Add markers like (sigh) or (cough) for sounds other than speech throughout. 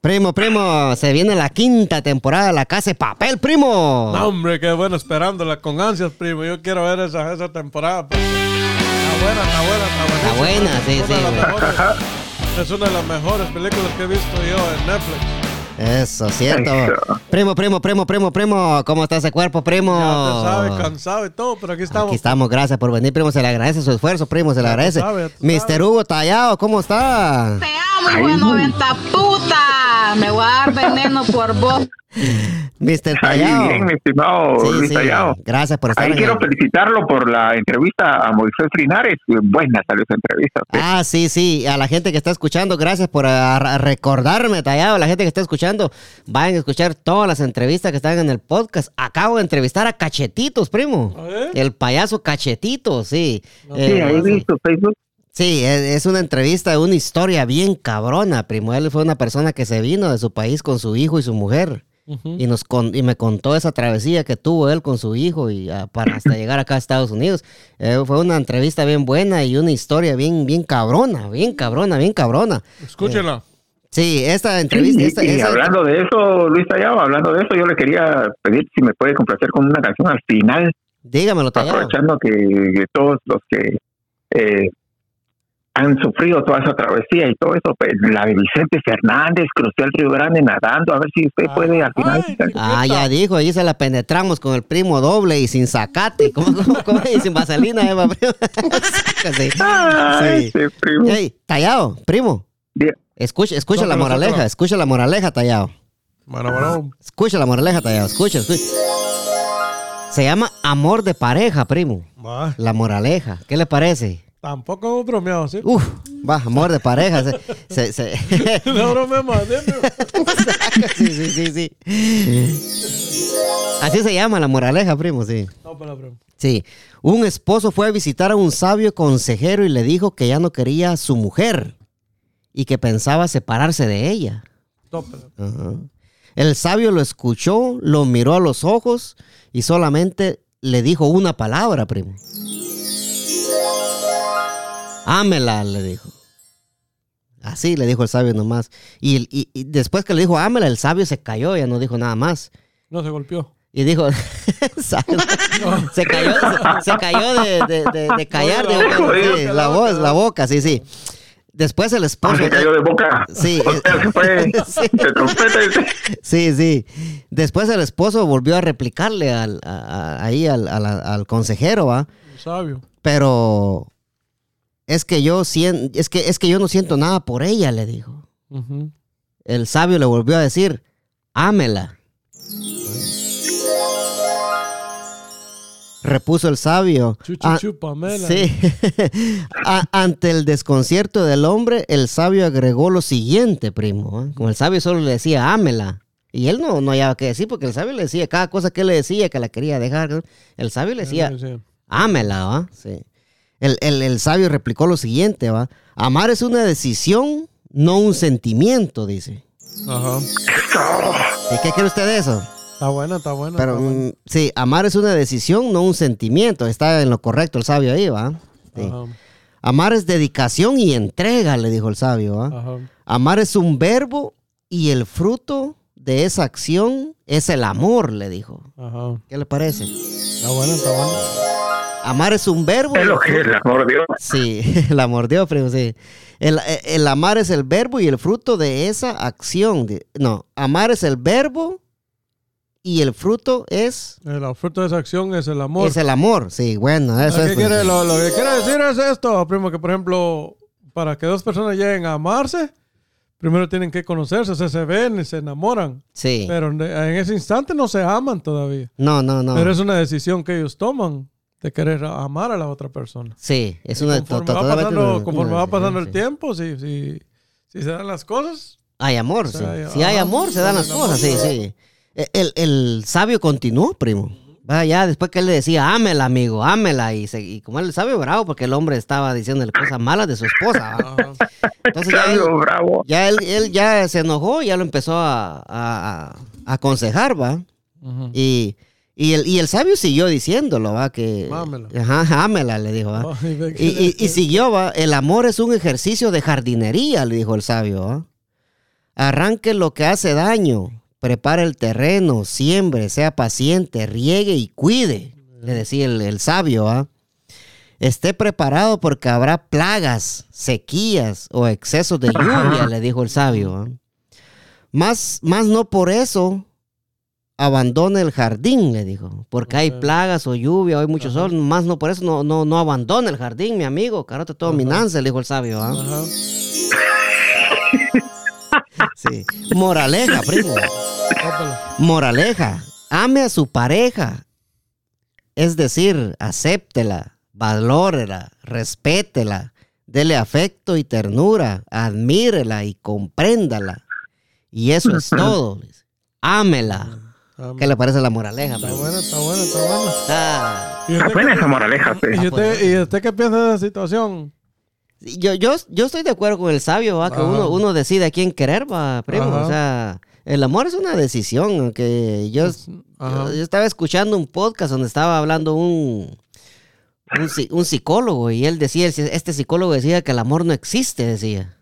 Primo, primo, se viene la quinta temporada de La Casa de Papel, primo. No, hombre, qué bueno, esperándola con ansias, primo. Yo quiero ver esa, esa temporada. porque Está buena, está buena, está buena. Está buena, sí, es una de sí. Es una de las mejores películas que he visto yo en Netflix. Eso, cierto. Primo, primo, primo, primo, primo. ¿Cómo está ese cuerpo, primo? Ya te sabes, cansado y todo, pero aquí estamos. Aquí estamos, gracias por venir, primo. Se le agradece su esfuerzo, primo, se le agradece. sabes. Hugo Tallado, ¿cómo está? Te amo, hijo de 90 Me voy a dar veneno por vos. Mr. Tallado. bien, mi estimado Sí, Luis sí, Tallado. Gracias por estar Ahí en quiero el- felicitarlo por la entrevista a Moisés Linares. Buena salió esa entrevista. pues. Ah, sí, sí. A la gente que está escuchando, gracias por ah, a- recordarme, Tallado. A la gente que está escuchando, vayan a escuchar todas las entrevistas que están en el podcast. Acabo de entrevistar a Cachetitos, primo. El payaso Cachetitos, sí. sí, Eh, ahí vi su Facebook. Sí, es, es una entrevista, una historia bien cabrona, primo. Él fue una persona que se vino de su país con su hijo y su mujer. Y, nos con- y me contó esa travesía que tuvo él con su hijo y ah, para hasta llegar acá a Estados Unidos. Eh, fue una entrevista bien buena y una historia bien, bien cabrona, bien cabrona, bien cabrona. Escúchela. Sí, esta entrevista... y, esta- y esa- hablando de eso, Luis Tallado, hablando de eso, yo le quería pedir si me puede complacer con una canción al final, dígamelo, Tallado. aprovechando que, que todos los que eh, han sufrido toda esa travesía y todo eso, pues la de Vicente Fernández cruzó el Río Grande nadando, a ver si usted puede al final. Ay, Ah, ya dijo, ahí se la penetramos con el primo doble y sin zacate. ¿Cómo, cómo, cómo? (laughs) Y sin vaselina, Eva, primo. (laughs) Sí. Ay, Sí. ese primo. Ey, Tallado, primo. Bien. Escucha, escucha la moraleja, escucha la moraleja, Tallado. Bueno, bueno. Escucha la moraleja, Tallado, escucha, escucha. Se llama amor de pareja, primo. Va. La moraleja, ¿qué le parece? Tampoco hemos bromeado, ¿sí? Uf, va, amor de pareja. Se, se, se- (laughs) no bromeamos, ¿sí? (laughs) sí, sí, sí, sí. Así se llama la moraleja, primo, sí. No, pero, pero. Sí, un esposo fue a visitar a un sabio consejero y le dijo que ya no quería a su mujer y que pensaba separarse de ella. No, pero. El sabio lo escuchó, lo miró a los ojos y solamente le dijo una palabra, primo. Ámela, le dijo. Así le dijo el sabio nomás. Y, y- y después que le dijo ámela, el sabio se cayó, ya no dijo nada más. No se golpeó. Y dijo, (laughs) se cayó, se, se cayó de, de- de- de callar, la boca, sí, la voz, boca. la boca, sí, sí. Después el Ah, esposo. se cayó de boca. Sí. O sea, se fue (laughs) Sí. de trompeta. ese. Sí, sí. Después el esposo volvió a replicarle al, a- a- ahí al, al- al consejero, ¿va? Sabio. Pero es que yo sien- es que es que yo no siento nada por ella, le dijo. El sabio le volvió a decir, ámela. Repuso el sabio. Chu, chu, "Ah, chu, Pamela. Sí. (laughs) Ante el desconcierto del hombre, el sabio agregó lo siguiente, primo. ¿eh? Como el sabio solo le decía, ámela. Y él no, no hallaba qué decir, porque el sabio le decía cada cosa que él le decía que la quería dejar. El sabio le decía, ámela, ¿va? Sí. El, el- el sabio replicó lo siguiente, ¿va? Amar es una decisión, no un sentimiento, dice. Ajá. ¿Y qué cree usted de eso? Está buena, está buena. Pero está mm, sí, amar es una decisión, no un sentimiento. Está en lo correcto el sabio ahí, ¿va? Sí. Ajá. Amar es dedicación y entrega, le dijo el sabio. ¿va? Ajá. Amar es un verbo y el fruto de esa acción es el amor, le dijo. Ajá. ¿Qué le parece? Está buena, está buena. Amar es un verbo. Es el lo que es el amor de Dios. Sí, (laughs) la mordió, primo, sí. El, el amar es el verbo y el fruto de esa acción. no, amar es el verbo y el fruto es, El fruto de esa acción es el amor. es el amor. Sí, bueno, eso Lo es. que, pues. quiere, lo, lo que quiere decir es esto, primo, que por ejemplo, para que dos personas lleguen a amarse, primero tienen que conocerse, o sea, se ven y se enamoran. Sí. Pero en en ese instante no se aman todavía. No, no, no. Pero es una decisión que ellos toman de querer amar a la otra persona. Sí, es una conforme va pasando, conforme va pasando el tiempo, si, si, si se dan las cosas, Hay amor, O sí. hay- Si hay ajá, amor, se dan las cosas, sí, sí. E, El, el sabio continuó, primo. Va, ya después que él le decía, ámela, amigo, ámela. Y, se- y como él sabio bravo, porque el hombre estaba diciéndole cosas malas de su esposa. ¿va? Entonces ya él, Sabio, bravo. ya él, él ya se enojó, ya lo empezó a, a- a- aconsejar, ¿va? ujú. Y, y, el, y el sabio siguió diciéndolo, ¿va? Que, Ámela. Ajá, ámela, le dijo, ¿va? Ay, Y, y- y (laughs) siguió, va. El amor es un ejercicio de jardinería, le dijo el sabio, ¿va? Arranque lo que hace daño. Prepare el terreno, siembre, sea paciente, riegue y cuide. Le decía el, el sabio, ¿ah? Esté preparado porque habrá plagas, sequías o excesos de lluvia, le dijo el sabio. Más, más no por eso abandone el jardín, le dijo. Porque hay plagas o lluvia, o hay mucho sol. Más no por eso no, no, no abandone el jardín, mi amigo. Carote todo mi nance, le dijo el sabio. ¿ah? Ajá. (laughs) Sí. Moraleja, primo. Moraleja. Ame a su pareja. Es decir, acéptela, valórela, respétela, dele afecto y ternura, admírela y compréndala. Y eso es (laughs) todo. Ámela. Ah, ¿Qué le parece la moraleja? Está bueno, está bueno, está bueno. Está- ¿Y Está usted, buena qué, esa moraleja, sí. y usted- y usted qué piensa de esa situación? Yo, yo, yo estoy de acuerdo con el sabio, ¿va? que uno, uno decide a quién querer, va, primo. Ajá. O sea, el amor es una decisión. Que yo, yo, yo estaba escuchando un podcast donde estaba hablando un, un psicólogo y él decía, este psicólogo decía que el amor no existe, decía.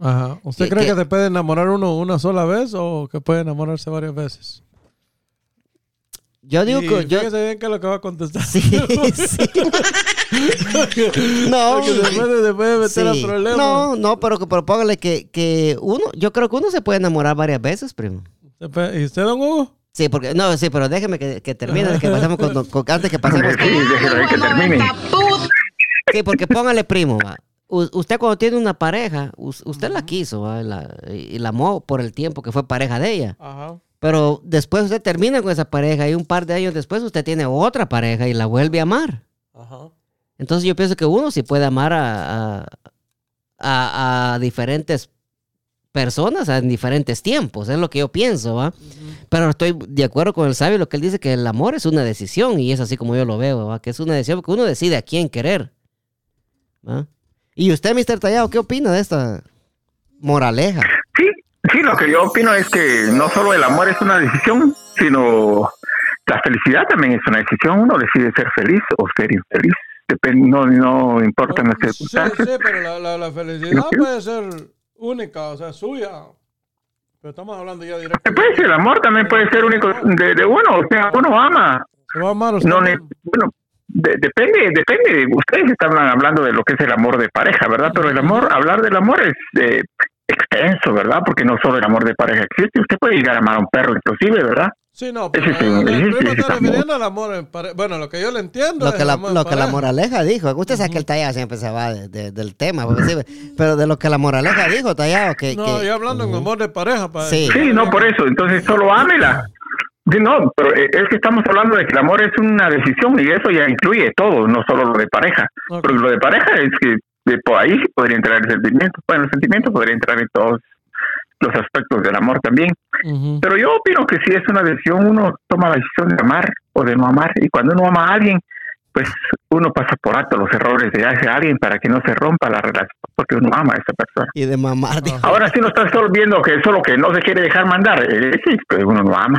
Ajá. ¿Usted ¿Qué- cree que se puede enamorar uno una sola vez o que puede enamorarse varias veces? Yo digo Y que yo... fíjese bien es lo que va a contestar. Sí, (laughs) sí. (laughs) No, Porque después se se puede meter sí. a problemas. No, no, pero, que- pero póngale que, que uno, yo creo que uno se puede enamorar varias veces, primo. ¿Y usted, don Hugo? Sí, porque, no, sí, pero déjeme que, que termine, que pasemos con, con- antes que pasemos con, Sí, que termine. Sí, porque póngale primo. va. Usted cuando tiene una pareja, us- usted la quiso la- y la amó por el tiempo que fue pareja de ella. Ajá. Pero después usted termina con esa pareja y un par de años después usted tiene otra pareja y la vuelve a amar. Ajá. Entonces yo pienso que uno sí puede amar a, a, a- a diferentes personas en diferentes tiempos, es lo que yo pienso, ¿va? Pero estoy de acuerdo con el sabio, lo que él dice que el amor es una decisión y es así como yo lo veo, ¿va? Que es una decisión porque uno decide a quién querer. ¿va? Y usted, Mr. Tallado, ¿qué opina de esta moraleja? Sí, sí, lo que yo opino es que no solo el amor es una decisión, sino la felicidad también es una decisión. Uno decide ser feliz o ser infeliz. Depende, no, no importan las Sí, sí, circunstancias. pero la, la, la felicidad puede ser única, o sea, suya. Pero estamos hablando ya directamente. Pues el amor también puede ser único de, de uno, o sea, uno ama. Se va a amar usted. No, ne- bueno, de- depende, depende. Ustedes están hablando de lo que es el amor de pareja, ¿verdad? Pero el amor, hablar del amor es eh, extenso, ¿verdad? Porque no solo el amor de pareja existe. Usted puede llegar a amar a un perro, inclusive, ¿verdad? Sí, no, pero Ese sí, el primo es está refiriendo al amor en pareja. Bueno, lo que yo le entiendo Lo es que el la, amor lo que la moraleja dijo. Usted sabe que el Tallado siempre se va de- de- del tema, porque sí, pero de lo que la moraleja dijo, Tallado, que... No, que- yo hablando en amor de pareja. Para Sí. Sí, no, por eso. Entonces, solo ámela. Sí, no, pero eh, es que estamos hablando de que el amor es una decisión y eso ya incluye todo, no solo lo de pareja. Ok. Porque lo de pareja es que de por ahí podría entrar el sentimiento. Bueno, el sentimiento podría entrar en todos los aspectos del amor también. Pero yo opino que si es una decisión, uno toma la decisión de amar o de no amar. Y cuando uno ama a alguien, pues uno pasa por alto los errores de ese alguien para que no se rompa la relación, porque uno ama a esa persona. Y de mamar. dijo. Ahora sí no estás solo viendo que solo que no se quiere dejar mandar. Eh, sí, pues uno no ama.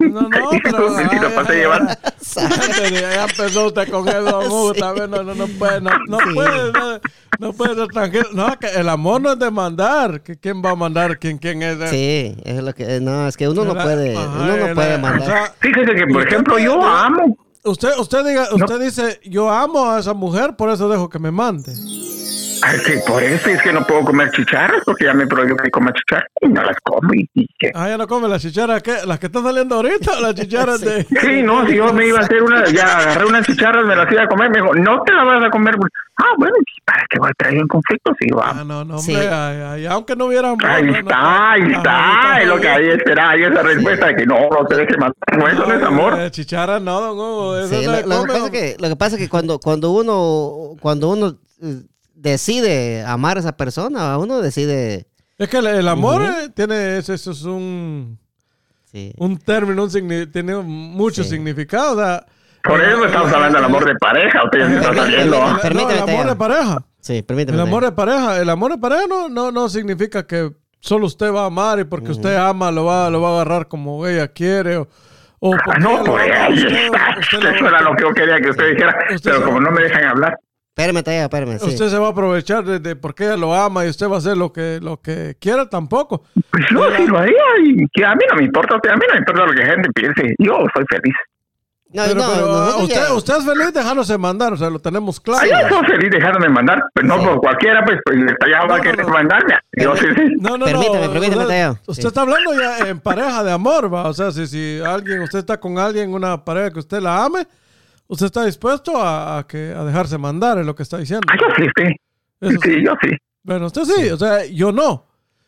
No, no, (laughs) pero. Sí, lo pasé ay, llevando. ay, ya empezó usted con eso, no, no, no puede, no, no puede, no, no puede ser tranquilo. No, que el amor no es de mandar. que ¿Quién va a mandar? ¿Quién, quién es? Sí, es lo que... No, es que uno no puede... ajá, Uno no puede mandar. Fíjese que, por ejemplo, yo amo. Usted, usted, diga, usted dice, yo amo a esa mujer, por eso dejo que me mande. Ay, que por eso es que no puedo comer chicharras, porque ya me prohibió que coma chicharras y no las como. Y, y que- Ah, ya no come las chicharas, ¿qué? ¿Las que están saliendo ahorita (laughs) las chicharas de...? Sí, no, si yo me iba a hacer una, ya agarré unas chicharras, me las iba a comer, me dijo, no te las vas a comer. Ah, bueno, ¿y ¿para qué voy a traer en conflicto si amo? Ah, no, no, Sí. hombre, ay, ay, aunque no hubiera amor, Ahí no, no, está, ahí está, es lo que ahí espera, ahí esa respuesta de que no, no te dejes matar, no, eso no es amor. eh, Chicharas no, don Hugo, eso Sí, no lo, se lo que pasa es que, lo que pasa es que cuando, cuando uno, cuando uno eh, decide amar a esa persona, uno decide... Es que el, el amor eh, tiene, eso, eso es un, Sí. un término, un tiene mucho Sí. significado. o sea, Por eso estamos el- hablando del amor de pareja, ustedes el- están saliendo. el- no, el amor de pareja. Sí, permíteme. El amor de pareja, el amor de pareja no, no, no significa que solo usted va a amar y porque usted ama lo va, lo va a agarrar como ella quiere o, o Ah, porque no, a ahí usted, está. usted Eso era lo que yo quería que usted dijera, Usted pero como no me dejan hablar. Espérame, Tallado, espérame. sí. Usted se va a aprovechar de, de por qué ella lo ama y usted va a hacer lo que, lo que quiera tampoco. Pues yo sí lo haría y que a mí no me importa, a mí no me importa lo que la gente piense. Yo soy feliz. No, Pero, no, pero, nosotros usted, ya- usted es feliz dejándose mandar, o sea, lo tenemos claro. Ah, yo soy feliz dejándome mandar, pero no Sí. por cualquiera, pues, pues ya va No, a no, querer no. mandarme. Yo sí, sí. No, no, Permítame, no. permítame, usted, usted Sí. está hablando ya en pareja de amor, va. O sea, si, si alguien, usted está con alguien, una pareja que usted la ame, usted está dispuesto a, a que, a dejarse mandar, es lo que está diciendo. Ah, yo sí, sí. Eso sí. Sí, yo sí. Bueno, usted sí, o sea, yo no.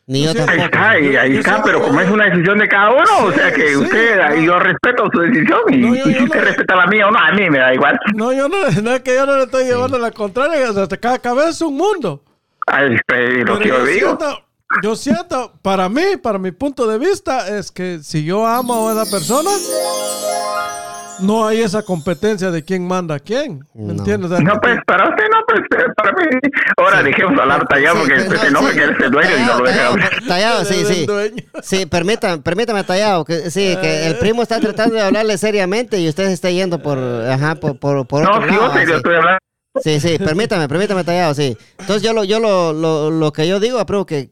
Ni yo Sí, Ahí tampoco. está, ahí Yo está, pero como es una decisión de cada uno, o sea que sí, usted, no. yo respeto su decisión y, No, yo- y yo si no- usted respeta la mía o no, a mí me da igual. No, yo no, no es que yo no le estoy llevando la contraria, o sea, cada cabeza es un mundo. Ay, lo Pero que yo digo. siento, yo siento, para mí, para mi punto de vista, es que si yo amo a esa persona, no hay esa competencia de quién manda a quién. ¿Me No. entiendes? O sea, No, pues para usted no, pues eh, para mí. Ahora dejemos hablar tallado Sí, porque sí, usted no, se enoja sí. que eres el dueño y no lo deja Tallado, hablar. tallado, Tallado, sí, sí. Sí, permítame, permítame, Tallado, que sí, que el primo está tratando de hablarle seriamente y usted se está yendo por, ajá, por, por, por No, otro si lado. yo sí. estoy hablando. Sí, sí, permítame, permítame, Tallado, sí. Entonces yo lo, yo lo, lo, lo que yo digo, primo, que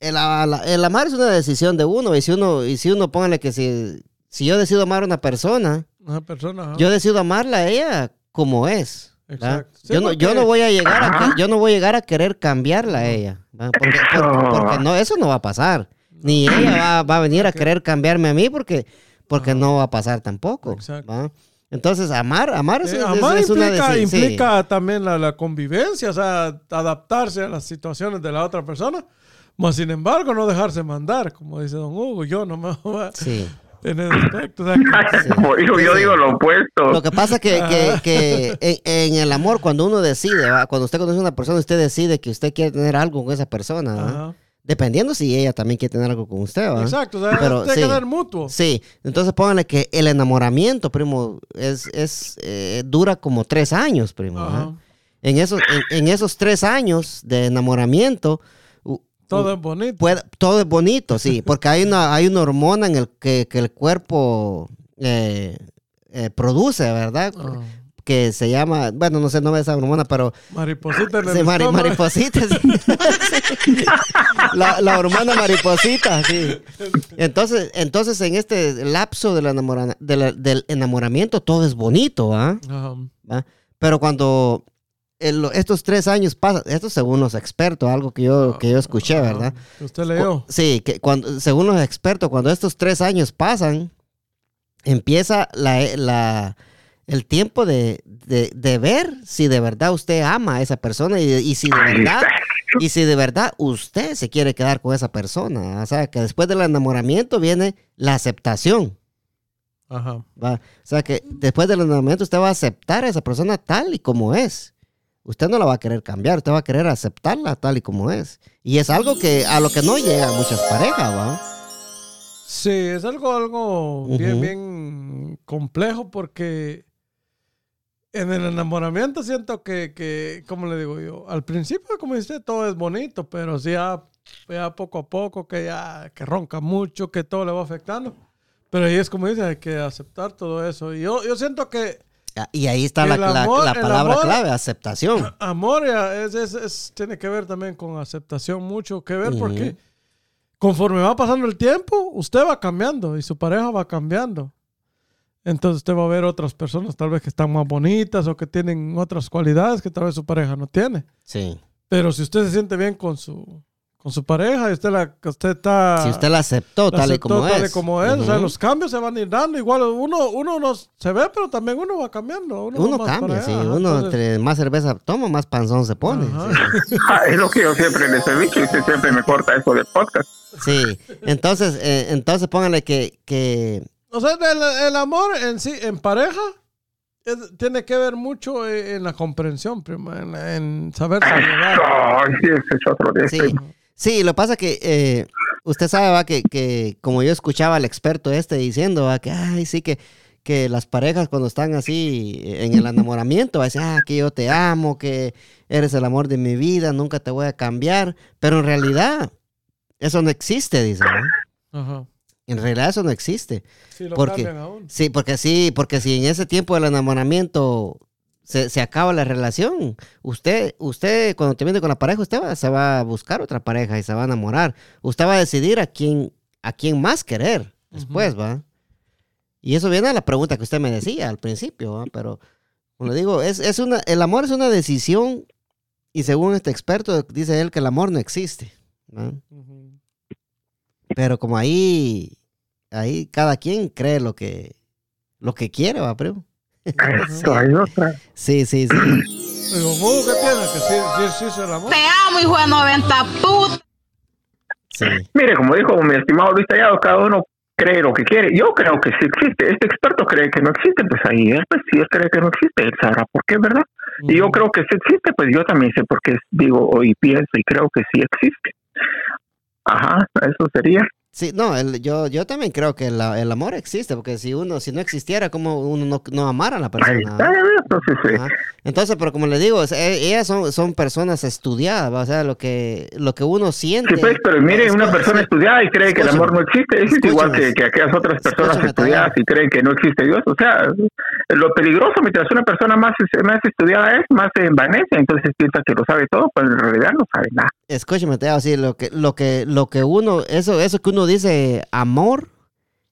el, la- el amar es una decisión de uno y si uno, y si uno póngale que si, si yo decido amar a una persona, Una persona. ajá. yo decido amarla a ella como es. Exacto. Sí, yo, no, yo no voy a llegar a yo no voy a llegar a querer cambiarla a ella. Porque, porque- porque no, eso no va a pasar. Ni ella va, va a venir a querer cambiarme a mí porque, porque no va a pasar tampoco. Exacto. ¿va? Entonces, amar, amar es, Eh, es- amar es una implica, deci- sí. implica también la, la convivencia, o sea, adaptarse a las situaciones de la otra persona. Mas, sin embargo, no dejarse mandar, como dice don Hugo, yo no me voy a- Sí. En ese aspecto. o sea, que- (laughs) Como digo, yo digo lo opuesto. Lo que pasa que, que, que en, en el amor, cuando uno decide, ¿va? cuando usted conoce a una persona, usted decide que usted quiere tener algo con esa persona. ¿va? Dependiendo si ella también quiere tener algo con usted. ¿va? Exacto, o sea, Pero tiene sí. que ser mutuo. Sí, entonces pónganle que el enamoramiento, primo, es, es eh, dura como tres años, primo. ¿ah? En, esos, en, en esos tres años de enamoramiento, Todo es bonito. puede- todo es bonito, sí, porque hay una, hay una hormona en el que, que el cuerpo eh, eh, produce, ¿verdad? Ah, Que se llama, bueno, no sé el nombre de esa hormona, pero mariposita en el Sí, mari- mariposita. sí. la, la hormona mariposita, sí. Entonces, entonces en este lapso del, enamora- de la- del enamoramiento todo es bonito, ¿ah? ¿Va? Pero cuando el- estos tres años pasan, esto según los expertos, algo que yo, que yo escuché, ¿verdad? Ajá. Que usted leyó. Sí, que cuando, según los expertos, cuando estos tres años pasan, empieza la, la- el tiempo de, de- de ver si de verdad usted ama a esa persona y, y si de verdad y si de verdad usted se quiere quedar con esa persona. O sea, que después del enamoramiento viene la aceptación. Ajá. ¿va? O sea, que después del enamoramiento usted va a aceptar a esa persona tal y como es. Usted no la va a querer cambiar, usted va a querer aceptarla tal y como es. Y es algo que a lo que no llegan muchas parejas, ¿va? Sí, es algo, algo bien, bien complejo porque en el enamoramiento siento que, que, como le digo yo, al principio, como dice, todo es bonito, pero sí ya, ya poco a poco que ya que ronca mucho, que todo le va afectando. Pero ahí es como dice, hay que aceptar todo eso. Y yo, yo siento que Y ahí está la, la- palabra amor- clave, aceptación. (clears throat) amor ya es, es- es- tiene que ver también con aceptación, mucho que ver, porque conforme va pasando el tiempo, usted va cambiando y su pareja va cambiando. Entonces usted va a ver otras personas tal vez que están más bonitas o que tienen otras cualidades que tal vez su pareja no tiene. Sí. Pero si usted se siente bien con su, con su pareja y usted, la, que usted está... Si usted la aceptó la tal y como tal y es. como es, o sea, los cambios se van a ir dando. Igual uno, uno no se ve, pero también uno va cambiando. Uno, cambia, sí. Uno entonces- entre más cerveza toma, más panzón se pone. (laughs) Ah, es lo que yo siempre les he dicho y usted siempre me corta eso del podcast. Sí. Entonces, eh, entonces pónganle que, que O sea, el, el amor en sí, en pareja, es- tiene que ver mucho en, en la comprensión, prima, en, en saberse llevar. Ay, sí, ese es otro de Sí. Sí, lo pasa que eh, usted sabe ¿va? Que, que como yo escuchaba al experto este diciendo ¿va? que, ay, sí, que, que las parejas cuando están así en el (laughs) enamoramiento, va a decir, ah, que yo te amo, que eres el amor de mi vida, nunca te voy a cambiar, pero en realidad eso no existe, dice, ¿no? Ajá. En realidad eso no existe. Sí, lo Porque- aún. Sí, porque sí, porque si en ese tiempo del enamoramiento se, se acaba la relación. Usted, usted cuando termine con la pareja, usted va- se va a buscar otra pareja y se va a enamorar. Usted va a decidir a quién, a quién más querer después, ¿va? Y eso viene a la pregunta que usted me decía al principio, ¿va? Pero, como le digo, es, es una, el amor es una decisión y según este experto dice él que el amor no existe. Pero como ahí, ahí cada quien cree lo que, lo que quiere, ¿va, primo? Esto hay otra. Sí, sí, sí. Digo, "Mudo, ¿qué tiene? Que sí, sí, sí es el amor. Te amo, hijo de 90 puta. sí. Mire, como dijo mi estimado Luis Tallado, cada uno cree lo que quiere. Yo creo que sí existe. Este experto cree que no existe, pues ahí él, pues si él cree que no existe, él sabrá por qué, ¿verdad? Y yo creo que sí existe, pues yo también sé por qué digo y pienso y creo que sí existe. Ajá, eso sería. Sí, no, el- yo, yo también creo que la- el amor existe, porque si uno, si no existiera, como uno no, no amara a la persona. entonces, Ajá. Entonces, pero como le digo, e- ellas son, son personas estudiadas, ¿va? o sea, lo que, lo que uno siente. Sí, pues, pero mire, una persona sí. estudiada y cree que el amor no existe, es igual que, que aquellas otras personas estudiadas y creen que no existe Dios. O sea, lo peligroso mientras una persona más, más estudiada es, más se envanece, entonces piensa que lo sabe todo, pero en realidad no sabe nada. Escúchame, te así, lo que, lo que, lo que uno, eso, eso que uno dice amor,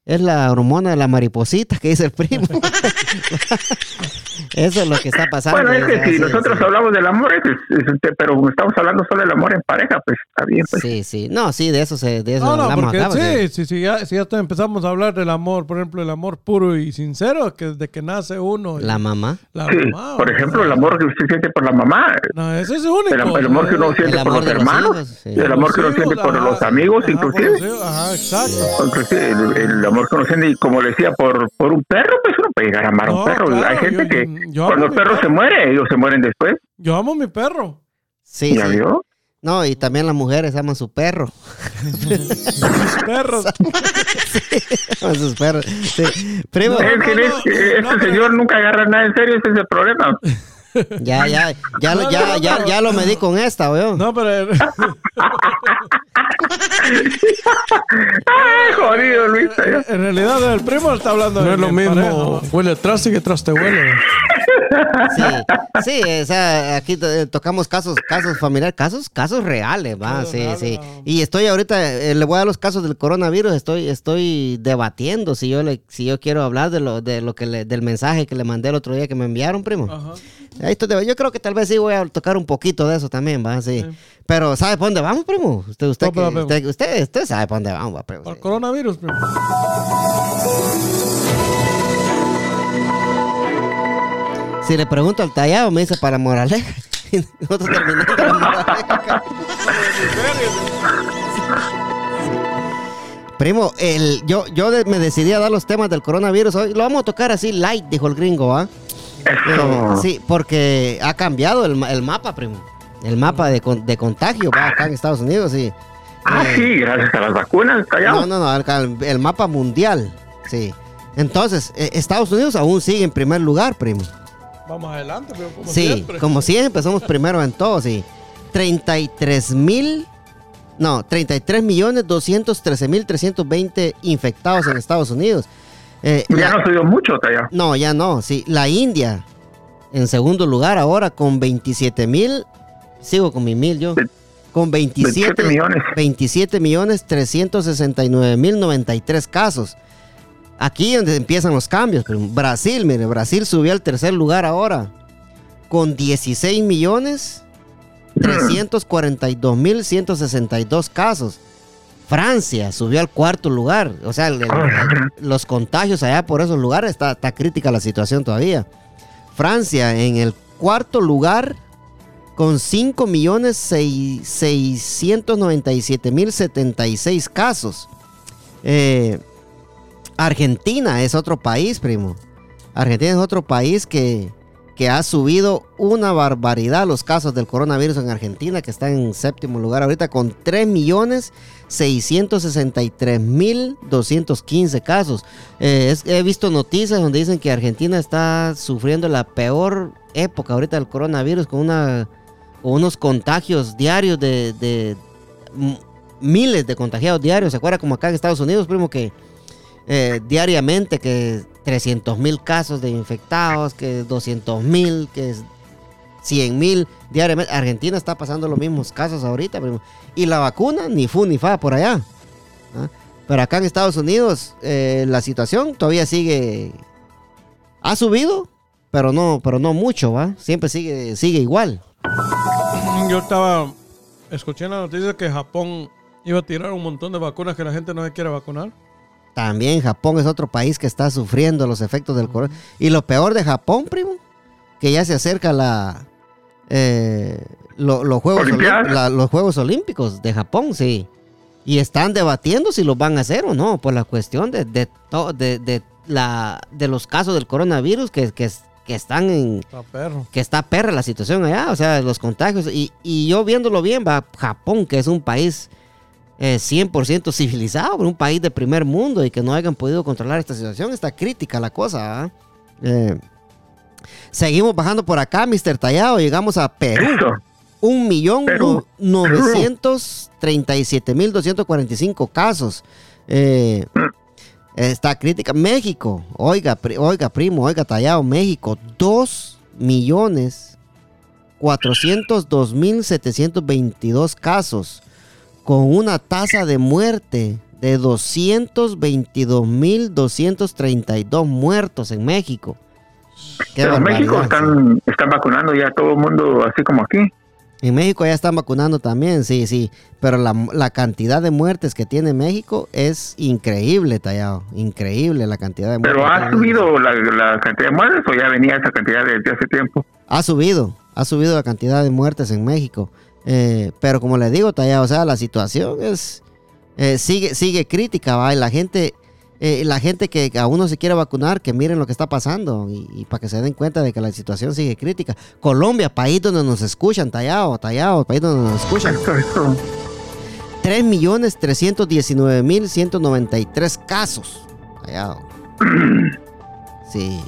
es la hormona de la mariposita que dice el primo. (laughs) eso es lo que está pasando. Bueno, es que si nosotros sí. hablamos del amor, es, es- es- pero estamos hablando solo del amor en pareja, pues está bien. Pues. Sí, sí. No, sí, de eso se, de eso No, no, hablamos porque acá. sí, sí, sí, ya, si ya empezamos a hablar del amor, por ejemplo, el amor puro y sincero, que desde que nace uno. y La mamá. la Sí, mamá, por ejemplo, sea, el amor que usted siente por la mamá, No, ese es único. el, el amor que uno siente por los hermanos, hijos, sí. el amor que uno siente por los amigos, ajá, inclusive. Ajá, exacto. Inclusive el, el amor uno siente, y como le decía, por, por un perro, pues uno puede llegar a amar a No, un perro. claro, Hay gente yo- que yo cuando amo el mi perro se perro. muere, ellos se mueren después. Yo amo a mi perro. Sí, ¿Ya sí. vio? No, y también las mujeres aman su perro. Mis perros. (laughs) Aman sus perros. Sí. Primo, No, no, es- no, este no, pero- señor nunca agarra nada en serio, ese es el problema. Ya, ya, ya, lo- No, ya, no, ya, ya lo medí con esta, weón. No, pero Ay, jodido, Luis. en realidad el primo está hablando No de es lo mi mismo. pareja, Huele atrás y que atrás te huele. Sí, sí, o sea, aquí to- tocamos casos, casos familiares, casos, casos reales, va, sí, sí. no. Y estoy ahorita, eh, le voy a dar los casos del coronavirus, estoy, estoy debatiendo si yo le, si yo quiero hablar de lo, de lo que le- del mensaje que le mandé el otro día que me enviaron, primo. Ajá. Yo creo que tal vez sí voy a tocar un poquito de eso también, va, sí. Pero ¿sabe por dónde vamos, primo? Usted, usted, No, que- usted, usted, usted sabe por dónde vamos, va, primo. Por sí. coronavirus, primo. Si le pregunto al tallado, me dice para moraleja. (laughs) Nosotros terminando la moraleja. (laughs) Primo, el, yo, yo me decidí a dar los temas del coronavirus hoy. Lo vamos a tocar así light, dijo el gringo, ¿ah? Eso. (laughs) sí, porque ha cambiado el, el mapa, primo. El mapa de, de contagio va acá en Estados Unidos, sí. Ah, Eh, sí, gracias a las vacunas, callado. no, no, no, el, el mapa mundial, sí. Entonces, eh, Estados Unidos aún sigue en primer lugar, primo. Vamos adelante, primo, como sí, siempre. como siempre, somos primero en todo, sí. 33 mil, no, 33 millones 213 mil 320 infectados en Estados Unidos. Eh, Ya la- no subió mucho, callado. no, ya no, sí. La India, en segundo lugar ahora con 27 mil, sigo con mi mil yo, con 27, 27 millones. 27 millones 369 mil 93 casos. Aquí es donde empiezan los cambios. Brasil, mire, Brasil subió al tercer lugar ahora con 16 millones 342 mil 162 casos. Francia subió al cuarto lugar. O sea, el- el- los contagios allá por esos lugares está, está crítica la situación todavía. Francia en el cuarto lugar con 5 millones 697 mil 76 casos. Eh, Argentina es otro país, primo. Argentina es otro país que, que ha subido una barbaridad los casos del coronavirus en Argentina, que está en séptimo lugar ahorita con 3 millones 663 mil 215 casos. Eh, es- he visto noticias donde dicen que Argentina está sufriendo la peor época ahorita del coronavirus con, una, con unos contagios diarios de, miles de contagiados diarios. ¿Se acuerda como acá en Estados Unidos, primo, que eh, diariamente que 300 mil casos de infectados, que 200 mil, que 100 mil diariamente. Argentina está pasando los mismos casos ahorita. Y la vacuna, ni fu ni fa por allá. ¿ah? Pero acá en Estados Unidos eh, la situación todavía sigue... Ha subido, pero no, pero no mucho, ¿va? Siempre sigue, sigue igual. Yo estaba, escuché en la noticia que Japón iba a tirar un montón de vacunas que la gente no se quiere vacunar. También Japón es otro país que está sufriendo los efectos del coronavirus. Y lo peor de Japón, primo, que ya se acerca la, eh, lo- los, Juegos la- los Juegos Olímpicos de Japón, sí. Y están debatiendo si los van a hacer o no, por la cuestión de, de, to- de, de la, de los casos del coronavirus que, que, que están en, Está perro. que está perra la situación allá, o sea, los contagios. Y, y yo viéndolo bien, va Japón, que es un país eh, 100% civilizado, pero un país de primer mundo y que no hayan podido controlar esta situación, está crítica la cosa. ¿ah? Eh, seguimos bajando por acá, Mr. Tallado, llegamos a Perú. Un millón Perú. no- 937 mil 245 casos. Eh, está crítica. México, oiga, pri- oiga, primo, oiga, tallado. México, 2 millones 402 mil 722 casos. Con una tasa de muerte de 222 mil 232 muertos en México. Qué Pero en México están, están vacunando ya todo el mundo así como aquí. En México ya están vacunando también, sí, sí. Pero la, la cantidad de muertes que tiene México es increíble, Tallado. Increíble la cantidad de muertes. Pero ha subido la, la cantidad de muertes o ya venía esa cantidad desde hace tiempo. Ha subido, ha subido la cantidad de muertes en México. Eh, pero como le digo, Tallado, o sea, la situación es eh, sigue sigue crítica, va. La gente, eh, la gente que aún no se quiere vacunar, que miren lo que está pasando y, y para que se den cuenta de que la situación sigue crítica. Colombia, país donde nos escuchan, Tallado, Tallado, país donde nos escuchan. Eso, eso. 3.319.193 casos. Allá. Sí.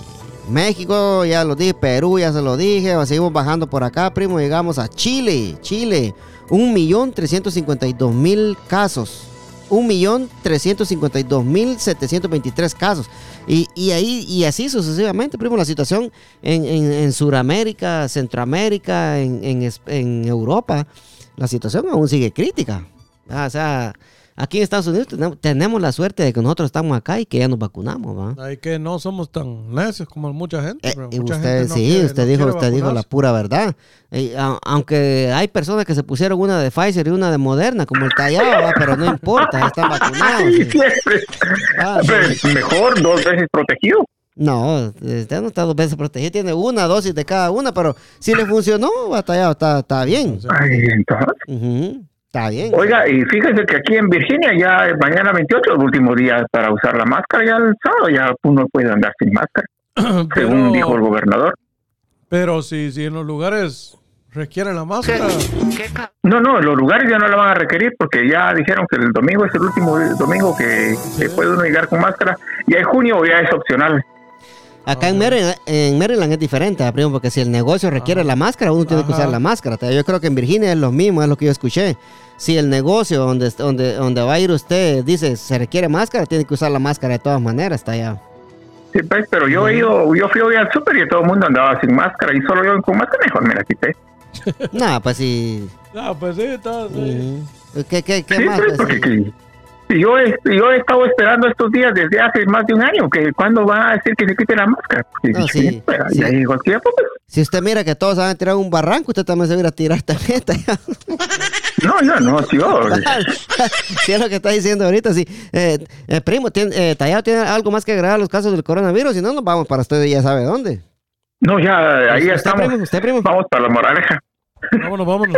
México, ya lo dije. Perú, ya se lo dije. Seguimos bajando por acá, primo. Llegamos a Chile. Chile. 1.352.000 casos. 1.352.723 casos. Y, y ahí, y así sucesivamente, primo, la situación en, en, Sudamérica, Centroamérica, en, en Europa, la situación aún sigue crítica. Ah, o sea, aquí en Estados Unidos tenemos, tenemos la suerte de que nosotros estamos acá y que ya nos vacunamos, ¿va? Ahí que no somos tan necios como mucha gente. Eh, y mucha usted, gente no sí, quiere- usted no dijo, usted dijo la pura verdad. Eh, a- aunque hay personas que se pusieron una de Pfizer y una de Moderna, como el tallado, ¿va? pero no importa, están vacunados. (laughs) Sí, sí. siempre. Ah, sí. Pero mejor dos veces protegido. No, usted no está dos veces protegido, tiene una dosis de cada una, pero si le funcionó, va tallado, está, está bien. Ay, entonces. Ujú, Está bien. Oiga, y fíjese que aquí en Virginia ya mañana 28, el último día para usar la máscara, ya el sábado ya uno puede andar sin máscara, (clears throat) según Pero- dijo el gobernador. Pero si, si en los lugares requieren la máscara, No, no, los lugares ya no la van a requerir porque ya dijeron que el domingo es el último domingo que, que puede uno llegar con máscara. Y en junio ya es opcional. Acá en Maryland, en Maryland es diferente, primo, porque si el negocio requiere la máscara, uno tiene que Ajá. usar la máscara. Yo creo que en Virginia es lo mismo, es lo que yo escuché. Si el negocio donde, donde, donde va a ir usted dice se requiere máscara, tiene que usar la máscara de todas maneras, está allá. Sí, pues, pero yo he ido, yo fui hoy al súper y todo el mundo andaba sin máscara y solo yo con máscara mejor me la quité. (laughs) No, pues sí. ah, pues sí, está, sí. ¿Qué, qué, qué Sí, más? pues, Pues, porque sí. Yo, he, yo he estado esperando estos días desde hace más de un año, que cuando va a decir que se quite la máscara. No, dije, sí, sí. tiempo, pues. Si usted mira que todos se van a tirar un barranco, usted también se va a ir a tirar también. No, yo no, sí, yo. (laughs) si es lo que está diciendo ahorita, sí. Eh, eh, primo, ¿tiene, eh, Tallado tiene algo más que agregar a los casos del coronavirus, si no, nos vamos para usted ya sabe dónde. No, ya, ahí ¿Usted, estamos. primo? ¿Usted, primo? Vamos para la moraleja. Vámonos, vámonos.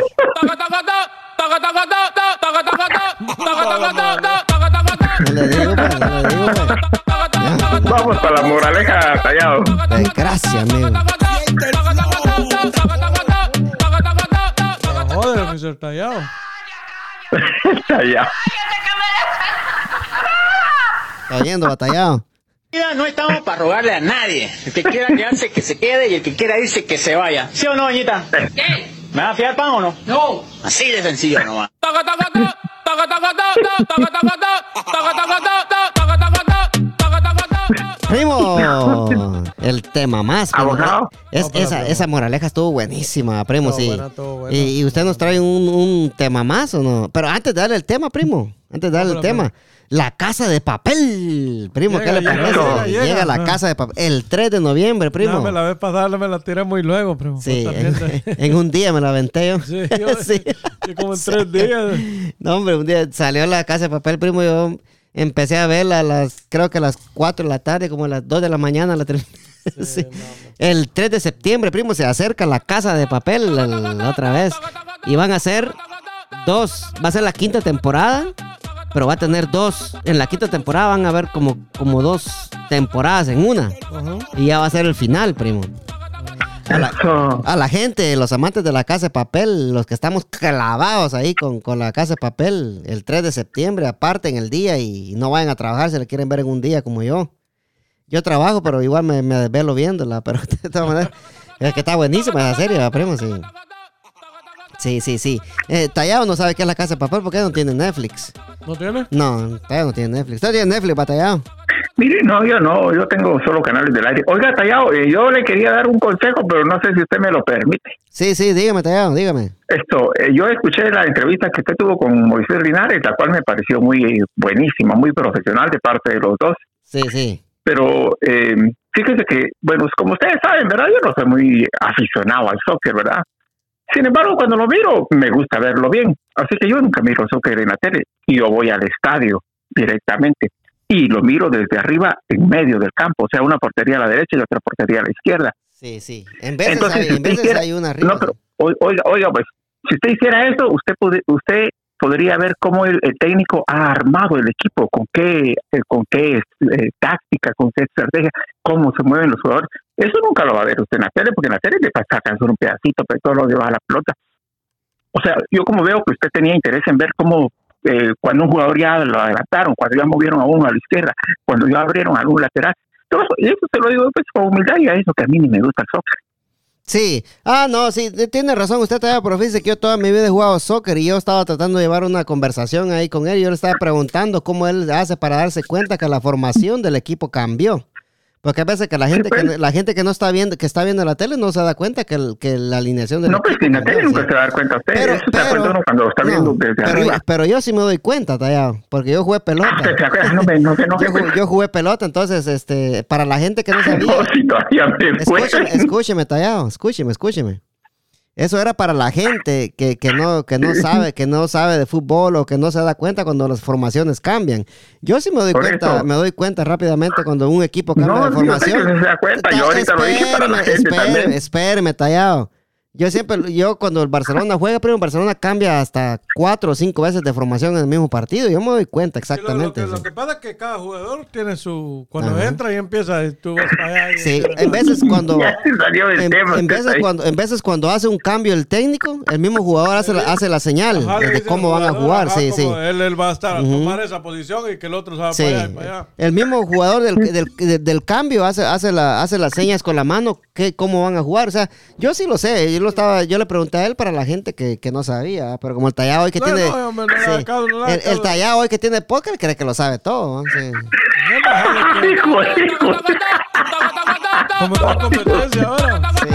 Vamos para la moraleja, tallado. Eh, Gracias, amigo. Joder, Mr. Tallado. (laughs) Tallado. Está oyendo, batallado. Mira, no estamos para rogarle a nadie. El que quiera quedarse, que se quede y el que quiera irse, que se vaya. ¿Sí o no, doñita? ¿Qué? ¿Me va a fiar pan o no? No. Así de sencillo nomás. Primo, el tema más. Primo. ¿Abogado? Es, no, esa, primo. esa moraleja estuvo buenísima, primo, todo sí. Buena. Y, y, usted nos trae un, un, tema más o no? Pero antes de darle el tema, primo, antes de darle el tema. Primo la casa de papel, primo, ¿qué Llega, le llega, parece? llega, Llega, llega. la casa de papel. El 3 de noviembre, primo. No, me la vez pasada me la tiré muy luego, primo. Sí, por (laughs) en, un día me la aventé yo. (laughs) Sí, yo, (laughs) Sí. como en tres días. No, hombre, un día salió la casa de papel, primo, yo empecé a verla a las, creo que a las 4 de la tarde, como a las 2 de la mañana. La terminé. Sí. El 3 de septiembre, primo, se acerca la casa de papel la, la otra vez. Y van a ser dos, va a ser la quinta temporada, pero va a tener dos. En la quinta temporada van a haber como, como dos temporadas en una. Y ya va a ser el final, primo. A la, a la gente, los amantes de la casa de papel, los que estamos clavados ahí con, con la casa de papel, el 3 de septiembre, aparten el día y no vayan a trabajar si le quieren ver en un día como yo. Yo trabajo, pero igual me, me desvelo viéndola, pero (laughs) de todas maneras, es que está buenísima esa serie, ¿verdad, primo, sí. Sí, sí, sí. Eh, Tallado no sabe qué es la casa de papel porque no tiene Netflix. ¿No tiene? No, Tallado no tiene Netflix. ¿Usted tiene Netflix, Batallado? Mire, no, yo no, yo tengo solo canales del aire. Oiga, Tallado, eh, yo le quería dar un consejo, pero no sé si usted me lo permite. Sí, sí, dígame, Tallado, dígame. Esto, eh, yo escuché la entrevista que usted tuvo con Moisés Linares, la cual me pareció muy eh, buenísima, muy profesional de parte de los dos. Sí, sí. Pero eh, fíjese que, bueno, como ustedes saben, ¿verdad? Yo no soy muy aficionado al soccer, ¿verdad? Sin embargo, cuando lo miro, me gusta verlo bien. Así que yo nunca miro soccer en la tele. Y yo voy al estadio directamente. Y lo miro desde arriba, en medio del campo. O sea, una portería a la derecha y otra portería a la izquierda. Sí, sí. En veces, Entonces, hay, si en veces hiciera- hay una arriba. No, pero, o- oiga, oiga, pues, si usted hiciera eso, usted, usted podría ver cómo el, técnico ha armado el equipo, con qué, eh, con qué eh, táctica, con qué estrategia, cómo se mueven los jugadores. Eso nunca lo va a ver usted en la tele, porque en la tele le sacan solo un pedacito, pero todo lo lleva a la pelota. O sea, yo como veo que usted tenía interés en ver cómo eh, cuando un jugador ya lo adelantaron, cuando ya movieron a uno a la izquierda, cuando ya abrieron a algún lateral, todo eso se lo digo pues con humildad y a eso que a mí ni me gusta el soccer. Sí. Ah, no, sí, tiene razón. Usted todavía, pero fíjese que yo toda mi vida he jugado soccer y yo estaba tratando de llevar una conversación ahí con él. y Yo le estaba preguntando cómo él hace para darse cuenta que la formación del equipo cambió. Porque a veces que la gente que pues. la gente que no está viendo que está viendo la tele no se da cuenta que, el- que la alineación del No, pues en la tele nunca se va a dar cuenta usted. Pero- Eso se da cuenta uno cuando lo está No, viendo desde pero, arriba. pero yo sí me doy cuenta, Tallado, porque yo jugué pelota. Ah, no no Yo, pues. ju- yo jugué pelota, entonces, este, para la gente que no (laughs) sabía, No, si todavía me fue. Escúcheme, escúcheme, tallado, escúcheme, escúcheme. Eso era para la gente que, que no, que no sabe, que no sabe de fútbol o que no se da cuenta cuando las formaciones cambian. Yo sí me doy Por cuenta, eso. me doy cuenta rápidamente cuando un equipo cambia No, de yo sé que formación. se da cuenta, yo Ta- ahorita lo dije para la gente espéreme, también. espéreme, tallado. Yo siempre, yo cuando el Barcelona juega, primero Barcelona cambia hasta cuatro o cinco veces de formación en el mismo partido. Yo me doy cuenta lo- exactamente. Lo, que, sí. lo que pasa es que cada jugador tiene su. Cuando Ajá. entra y empieza, y tú vas para allá. y- Sí, en veces cuando (laughs) Ya se salió del en, tema. en veces cuando, en veces cuando hace un cambio el técnico, el mismo jugador hace la, hace la señal Ajá, de cómo van a jugar. ajá, Sí, sí. Él, él va a estar a tomar esa posición y que el otro se va Sí. para allá y para allá. El mismo jugador del, del, del- del cambio hace, hace, la, hace las señas con la mano, que, cómo van a jugar. O sea, yo sí lo sé. Yo, lo estaba, yo le pregunté a él para la gente que, que no sabía. Pero como el tallado hoy que No, tiene. no, hombre, no sí. caso, el, tallado hoy que tiene póker cree que lo sabe todo. ¿no? Sí. Hijo, hijo. Como está en competencia ahora. Sí,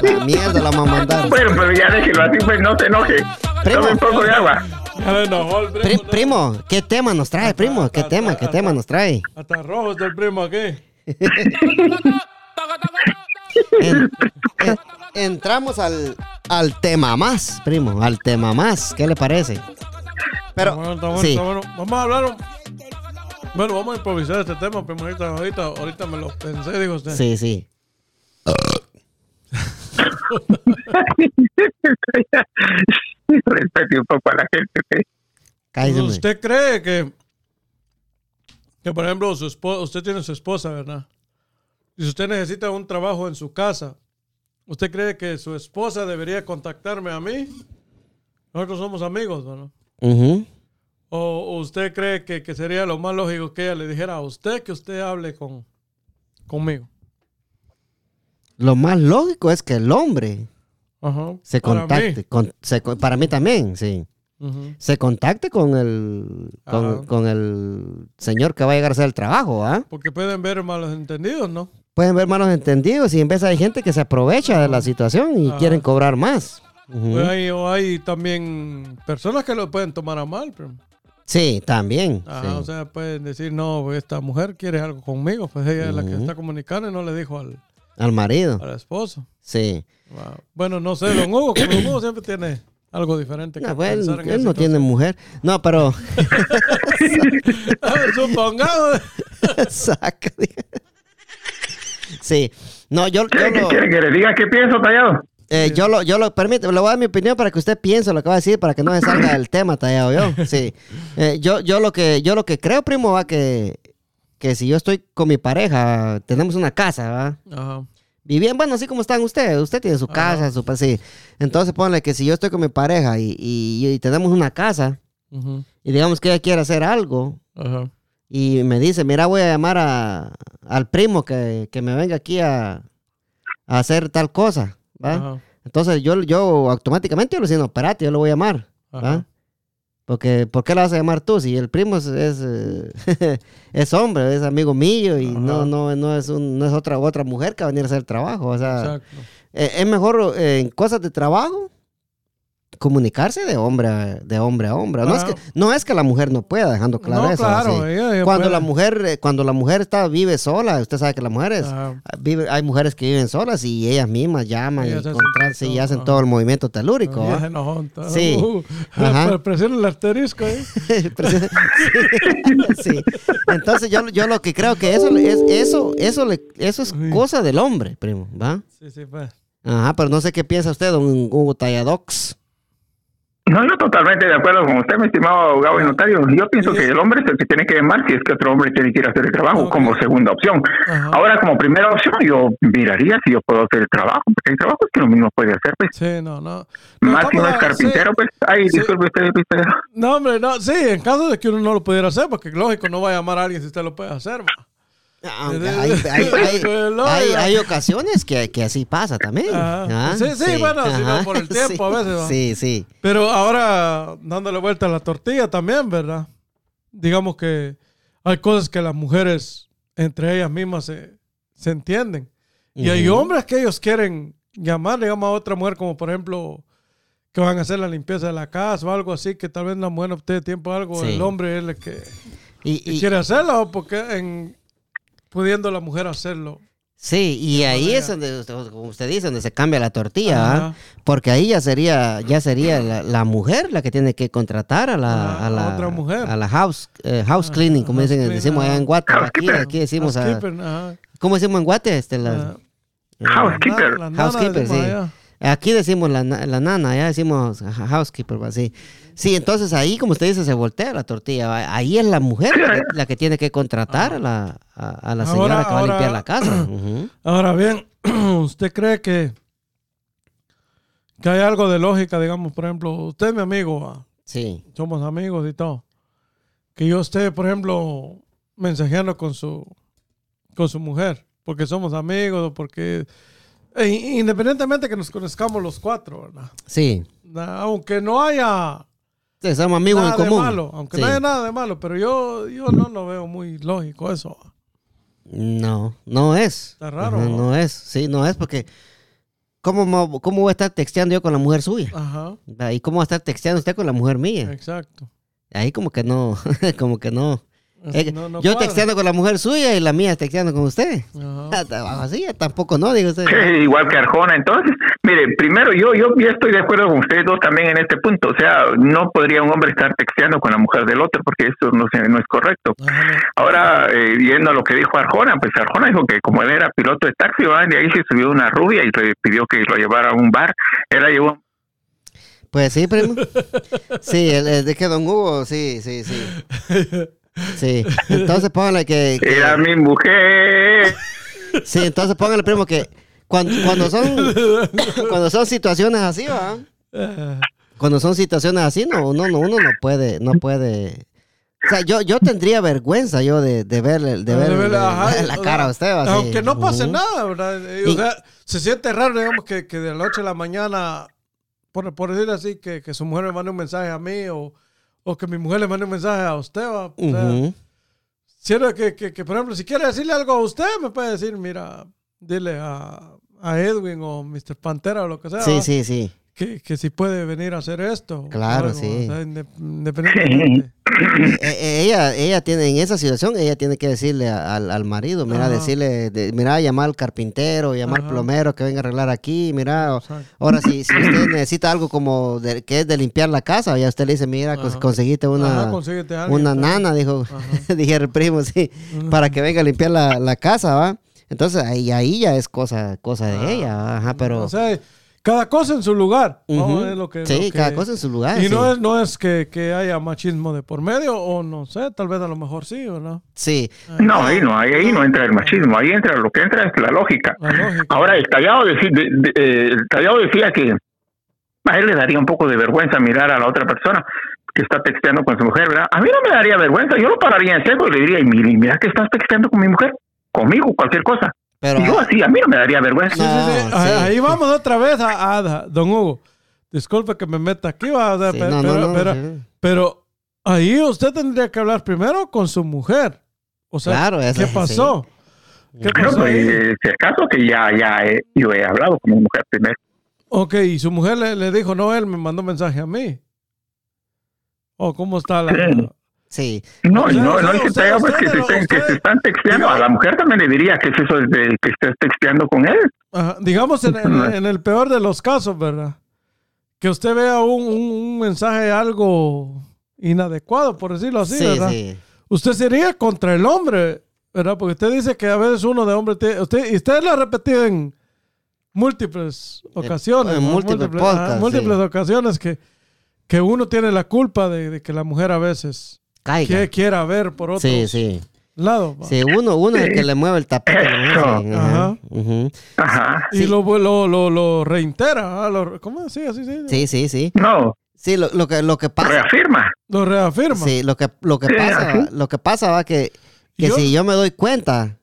sí. La mierda la vamos a mandar. Bueno, pero ya déjelo así, pues no se enoje. Primo. Tome un poco de agua. Ya le enojó el Pri- primo. primo, ¿qué tema nos trae, primo? ¿Qué tema? ¿Qué tema nos trae? Hasta rojo está el primo aquí. (laughs) En- en- entramos al, al tema más, primo, al tema más. ¿Qué le parece? Pero, Está bueno, está bueno, sí. está bueno. Vamos a hablar. Bueno, vamos a improvisar este tema, primo. Ahorita, ahorita, ahorita me lo pensé, dijo usted. Sí, sí. Respete un poco a la gente. ¿Usted cree que, que por ejemplo, su esposa, usted tiene su esposa, ¿verdad? Y si usted necesita un trabajo en su casa, ¿usted cree que su esposa debería contactarme a mí? Nosotros somos amigos. Ujú. ¿O o usted cree que, que sería lo más lógico que ella le dijera a usted que usted hable con, conmigo? Lo más lógico es que el hombre se Para contacte. mí. con- se para mí también, sí. Se contacte con el, con el señor que va a llegar a hacer el trabajo, ¿ah? Porque pueden ver malos entendidos, ¿no? Pueden ver malos entendidos y en vez hay gente que se aprovecha de la situación y Ajá. quieren cobrar más. Pues hay, o hay también personas que lo pueden tomar a mal. Pero, Sí, también. ajá, sí. O sea, pueden decir, no, pues, esta mujer quiere algo conmigo. Pues ella es la que está comunicando y no le dijo al, Al marido. al esposo. Sí. Wow. Bueno, no sé, don Hugo, como don Hugo siempre tiene algo diferente que No, pues, él, no tiene mujer. No, pero. (laughs) Ah, Supongamos. (laughs) Saca. Sí. No, yo, yo ¿Quiere, que- lo. quiere que le diga qué pienso, Tallado? Eh, yo lo, yo lo permito, le voy a dar mi opinión para que usted piense lo que va a decir, para que no se salga del tema tallado yo. Sí. Eh, yo, yo lo que, yo lo que creo, primo, va que, que si yo estoy con mi pareja, tenemos una casa, ¿va? Ajá. Viviendo, bueno, así como están ustedes, usted tiene su casa, su sí. Entonces ponle que si yo estoy con mi pareja y, y- y tenemos una casa, y digamos que ella quiere hacer algo, Ajá. Y me dice, mira, voy a llamar a, al primo que, que me venga aquí a, a hacer tal cosa, ¿va? Ajá. Entonces yo, yo automáticamente yo le digo, no, espérate, yo lo voy a llamar. ¿va? Porque, ¿por qué lo vas a llamar tú? Si el primo es, es, eh, (laughs) es hombre, es amigo mío y Ajá. no, no, no es, un, no es otra, otra mujer que va a venir a hacer el trabajo. O sea, Exacto. eh, es mejor eh, en cosas de trabajo comunicarse de hombre a, de hombre a hombre. No, es que, no es que la mujer no pueda, dejando claro no, eso. claro. así. ella- ella Cuando puede. la mujer, eh, cuando la mujer está, vive sola, usted sabe que las mujeres Ajá. vive, hay mujeres que viven solas y ellas mismas llaman Ellas y, contratan y todo, hacen todo el movimiento telúrico. Ella ¿va? se Sí. uh, Ajá. el asterisco. (laughs) Presi- (laughs) sí. Entonces yo, yo lo que creo que eso es eso eso le, eso es cosa del hombre, primo, ¿va? Sí, sí, pues. Ajá, pero no sé qué piensa usted, don Hugo Talladox. No, yo totalmente de acuerdo con usted, mi estimado abogado y notario. Yo pienso que el hombre es el que tiene que llamar si es que otro hombre tiene que ir a hacer el trabajo como segunda opción. Ajá. Ahora, como primera opción, yo miraría si yo puedo hacer el trabajo, porque hay trabajos que uno mismo puede hacer, pues. Sí, no, no. Más si no es carpintero, sí. pues. Ay, Sí. disculpe usted, usted. No, hombre, no. Sí, en caso de que uno no lo pudiera hacer, porque lógico, no va a llamar a alguien si usted lo puede hacer. va. Aunque hay, hay- (laughs) hay- hay- ocasiones que, que así pasa también. Ajá. ¿ah? Sí, sí, bueno, sí, va por el tiempo a veces, va. Sí, sí. Pero ahora, dándole vuelta a la tortilla también, ¿verdad? Digamos que hay cosas que las mujeres entre ellas mismas se, se entienden. Y hay hombres que ellos quieren llamar, digamos, a otra mujer, como por ejemplo, que van a hacer la limpieza de la casa o algo así, que tal vez la mujer no tiene tiempo algo, Sí. el hombre es el que, Y, y- quiere hacerlo, porque en, pudiendo la mujer hacerlo. sí, y ahí es donde, usted- como usted dice, donde se cambia la tortilla. ¿ah? Porque ahí ya sería, ya sería la, la mujer la que tiene que contratar a la, Ah, a la otra mujer. a la house, eh, house cleaning, como house dicen, clean, decimos allá en Guate, aquí, decimos a. ¿cómo decimos en Guate? Este, la- Ah, eh, Housekeeper. Housekeeper, sí. allá. Aquí decimos la, la nana, allá decimos housekeeper, va, sí. Entonces ahí, como usted dice, se voltea la tortilla. Ahí es la mujer la que, tiene que contratar a la, a, a la señora Ahora- que va a limpiar la casa. (clears throat) Ahora bien, (clears throat) ¿usted cree que, que hay algo de lógica, digamos, por ejemplo, usted es mi amigo, va, Sí. somos amigos y todo, que yo esté, por ejemplo, mensajeando con su, con su mujer, porque somos amigos, porque, e independientemente que nos conozcamos los cuatro, ¿verdad? Sí. Aunque no haya Sí, somos amigos nada en común. de malo, aunque Sí. no haya nada de malo, pero yo, yo no lo veo muy lógico eso. No, no es. Está raro, Ajá, ¿no? no es. Sí, no es porque. ¿cómo, mo- ¿Cómo voy a estar texteando yo con la mujer suya? Ajá, ¿Y cómo va a estar texteando usted con la mujer mía? exacto. Ahí como que no, (laughs) como que no. Eh, No- no yo cuadra. texteando con la mujer suya y la mía texteando con usted. Ajá. Así tampoco no, digo usted. Sí, (laughs) igual que Arjona. Entonces, mire, primero yo yo ya estoy de acuerdo con ustedes dos también en este punto. O sea, no podría un hombre estar texteando con la mujer del otro porque eso no, se- no es correcto. Ajá. Ahora, eh, viendo lo que dijo Arjona, pues Arjona dijo que como él era piloto de taxi, ¿va? de ahí se subió una rubia y le pidió que lo llevara a un bar. Él la llevó Pues sí, primo. (laughs) Sí, el, el de que Don Hugo, sí, sí, sí. (laughs) Sí, entonces póngale que... que- Era mi mujer. sí, entonces póngale, primo, que cuando, cuando son cuando son situaciones así, ¿va? Cuando son situaciones así, no, uno, no, uno no puede, no puede... O sea, yo, yo tendría vergüenza yo de, de verle, de verle verle, ajá, la o cara a usted, sea, ¿va? Sí. Aunque no pase nada, ¿verdad? Eh, O Y- sea, se siente raro, digamos, que, que de la noche a la mañana, por, por decir así, que, que su mujer me mande un mensaje a mí o, o que mi mujer le mande un mensaje a usted, ¿va? O sea. Si era que, que, que, por ejemplo, si quiere decirle algo a usted, me puede decir, mira, dile a, a Edwin o Mr. Pantera o lo que sea. Sí, ¿va? sí, sí. Que, que si puede venir a hacer esto. Claro, algo, sí. o sea, independientemente. Eh, (laughs) eh, ella, ella tiene, en esa situación, ella tiene que decirle al, al marido, mira, Ajá. decirle, de- mira, llamar al carpintero, llamar al plomero que venga a arreglar aquí, mira, Exacto. ahora si, si usted necesita algo como de, que es de limpiar la casa, ya usted le dice, mira, Ajá. conseguiste una, Ajá, alguien, una nana, dijo, (laughs) dije el primo, sí, para que venga a limpiar la, la casa, ¿va? Entonces ahí, ahí ya es cosa, cosa de ella, ¿va? ajá, pero... O sea, cada cosa en su lugar. ¿no? Ujú. Es lo que, sí, lo que- cada cosa en su lugar. Y no es, no es que, que haya machismo de por medio, o no sé, tal vez a lo mejor sí o no. Sí, No, ahí no, ahí, ahí no entra el machismo, ahí entra lo que entra es la lógica. La lógica. Ahora, el tallado, decí- de- de- eh, el tallado decía que a él le daría un poco de vergüenza mirar a la otra persona que está texteando con su mujer, ¿verdad? A mí no me daría vergüenza, yo lo pararía en seco y le diría, y mira, y mira que estás texteando con mi mujer, conmigo, cualquier cosa. Pero... Yo así, a mí no me daría vergüenza. Sí, sí, sí. No, Ahí- sí. Ahí vamos otra vez a, a- don Hugo. Disculpe que me meta aquí, va, o sea, Sí, pe- no, no, pero, no, pero- sí. pero ahí usted tendría que hablar primero con su mujer. O sea, Claro, eso ¿qué pasó? ¿Qué No, pasó pues, eh, si acaso que ya, ya he- yo he hablado con mi mujer primero. Ok, y su mujer le, le dijo, no, él me mandó mensaje a mí. ¿O cómo está la...? Sí. No, no, no sea, es que te pues, que, se estén, que se están texteando. A la mujer también le diría que es eso de que estés texteando con él. Ajá, digamos en, en- (laughs) en el peor de los casos, ¿verdad? Que usted vea un, un- un mensaje algo inadecuado, por decirlo así, sí, ¿verdad? sí. Usted sería contra el hombre, ¿verdad? Porque usted dice que a veces uno de hombre tiene... Usted, y usted lo ha repetido en múltiples ocasiones. en ¿no? múltiples ajá, podcasts, múltiples sí. ocasiones que, que uno tiene la culpa de, de que la mujer a veces Caiga. que, quiera ver por otro Sí, sí. lado. Sí, uno, uno es el que le mueve el tapete. Y Sí. lo, lo, lo, lo reitera. ¿ah? Lo- ¿Cómo? Sí, así, sí. Sí, sí, sí. No, Sí, lo, lo que, lo que pasa. reafirma. Lo reafirma. Sí, lo que, lo que Sí, pasa, así. lo que pasa va que, que Yo- si yo me doy cuenta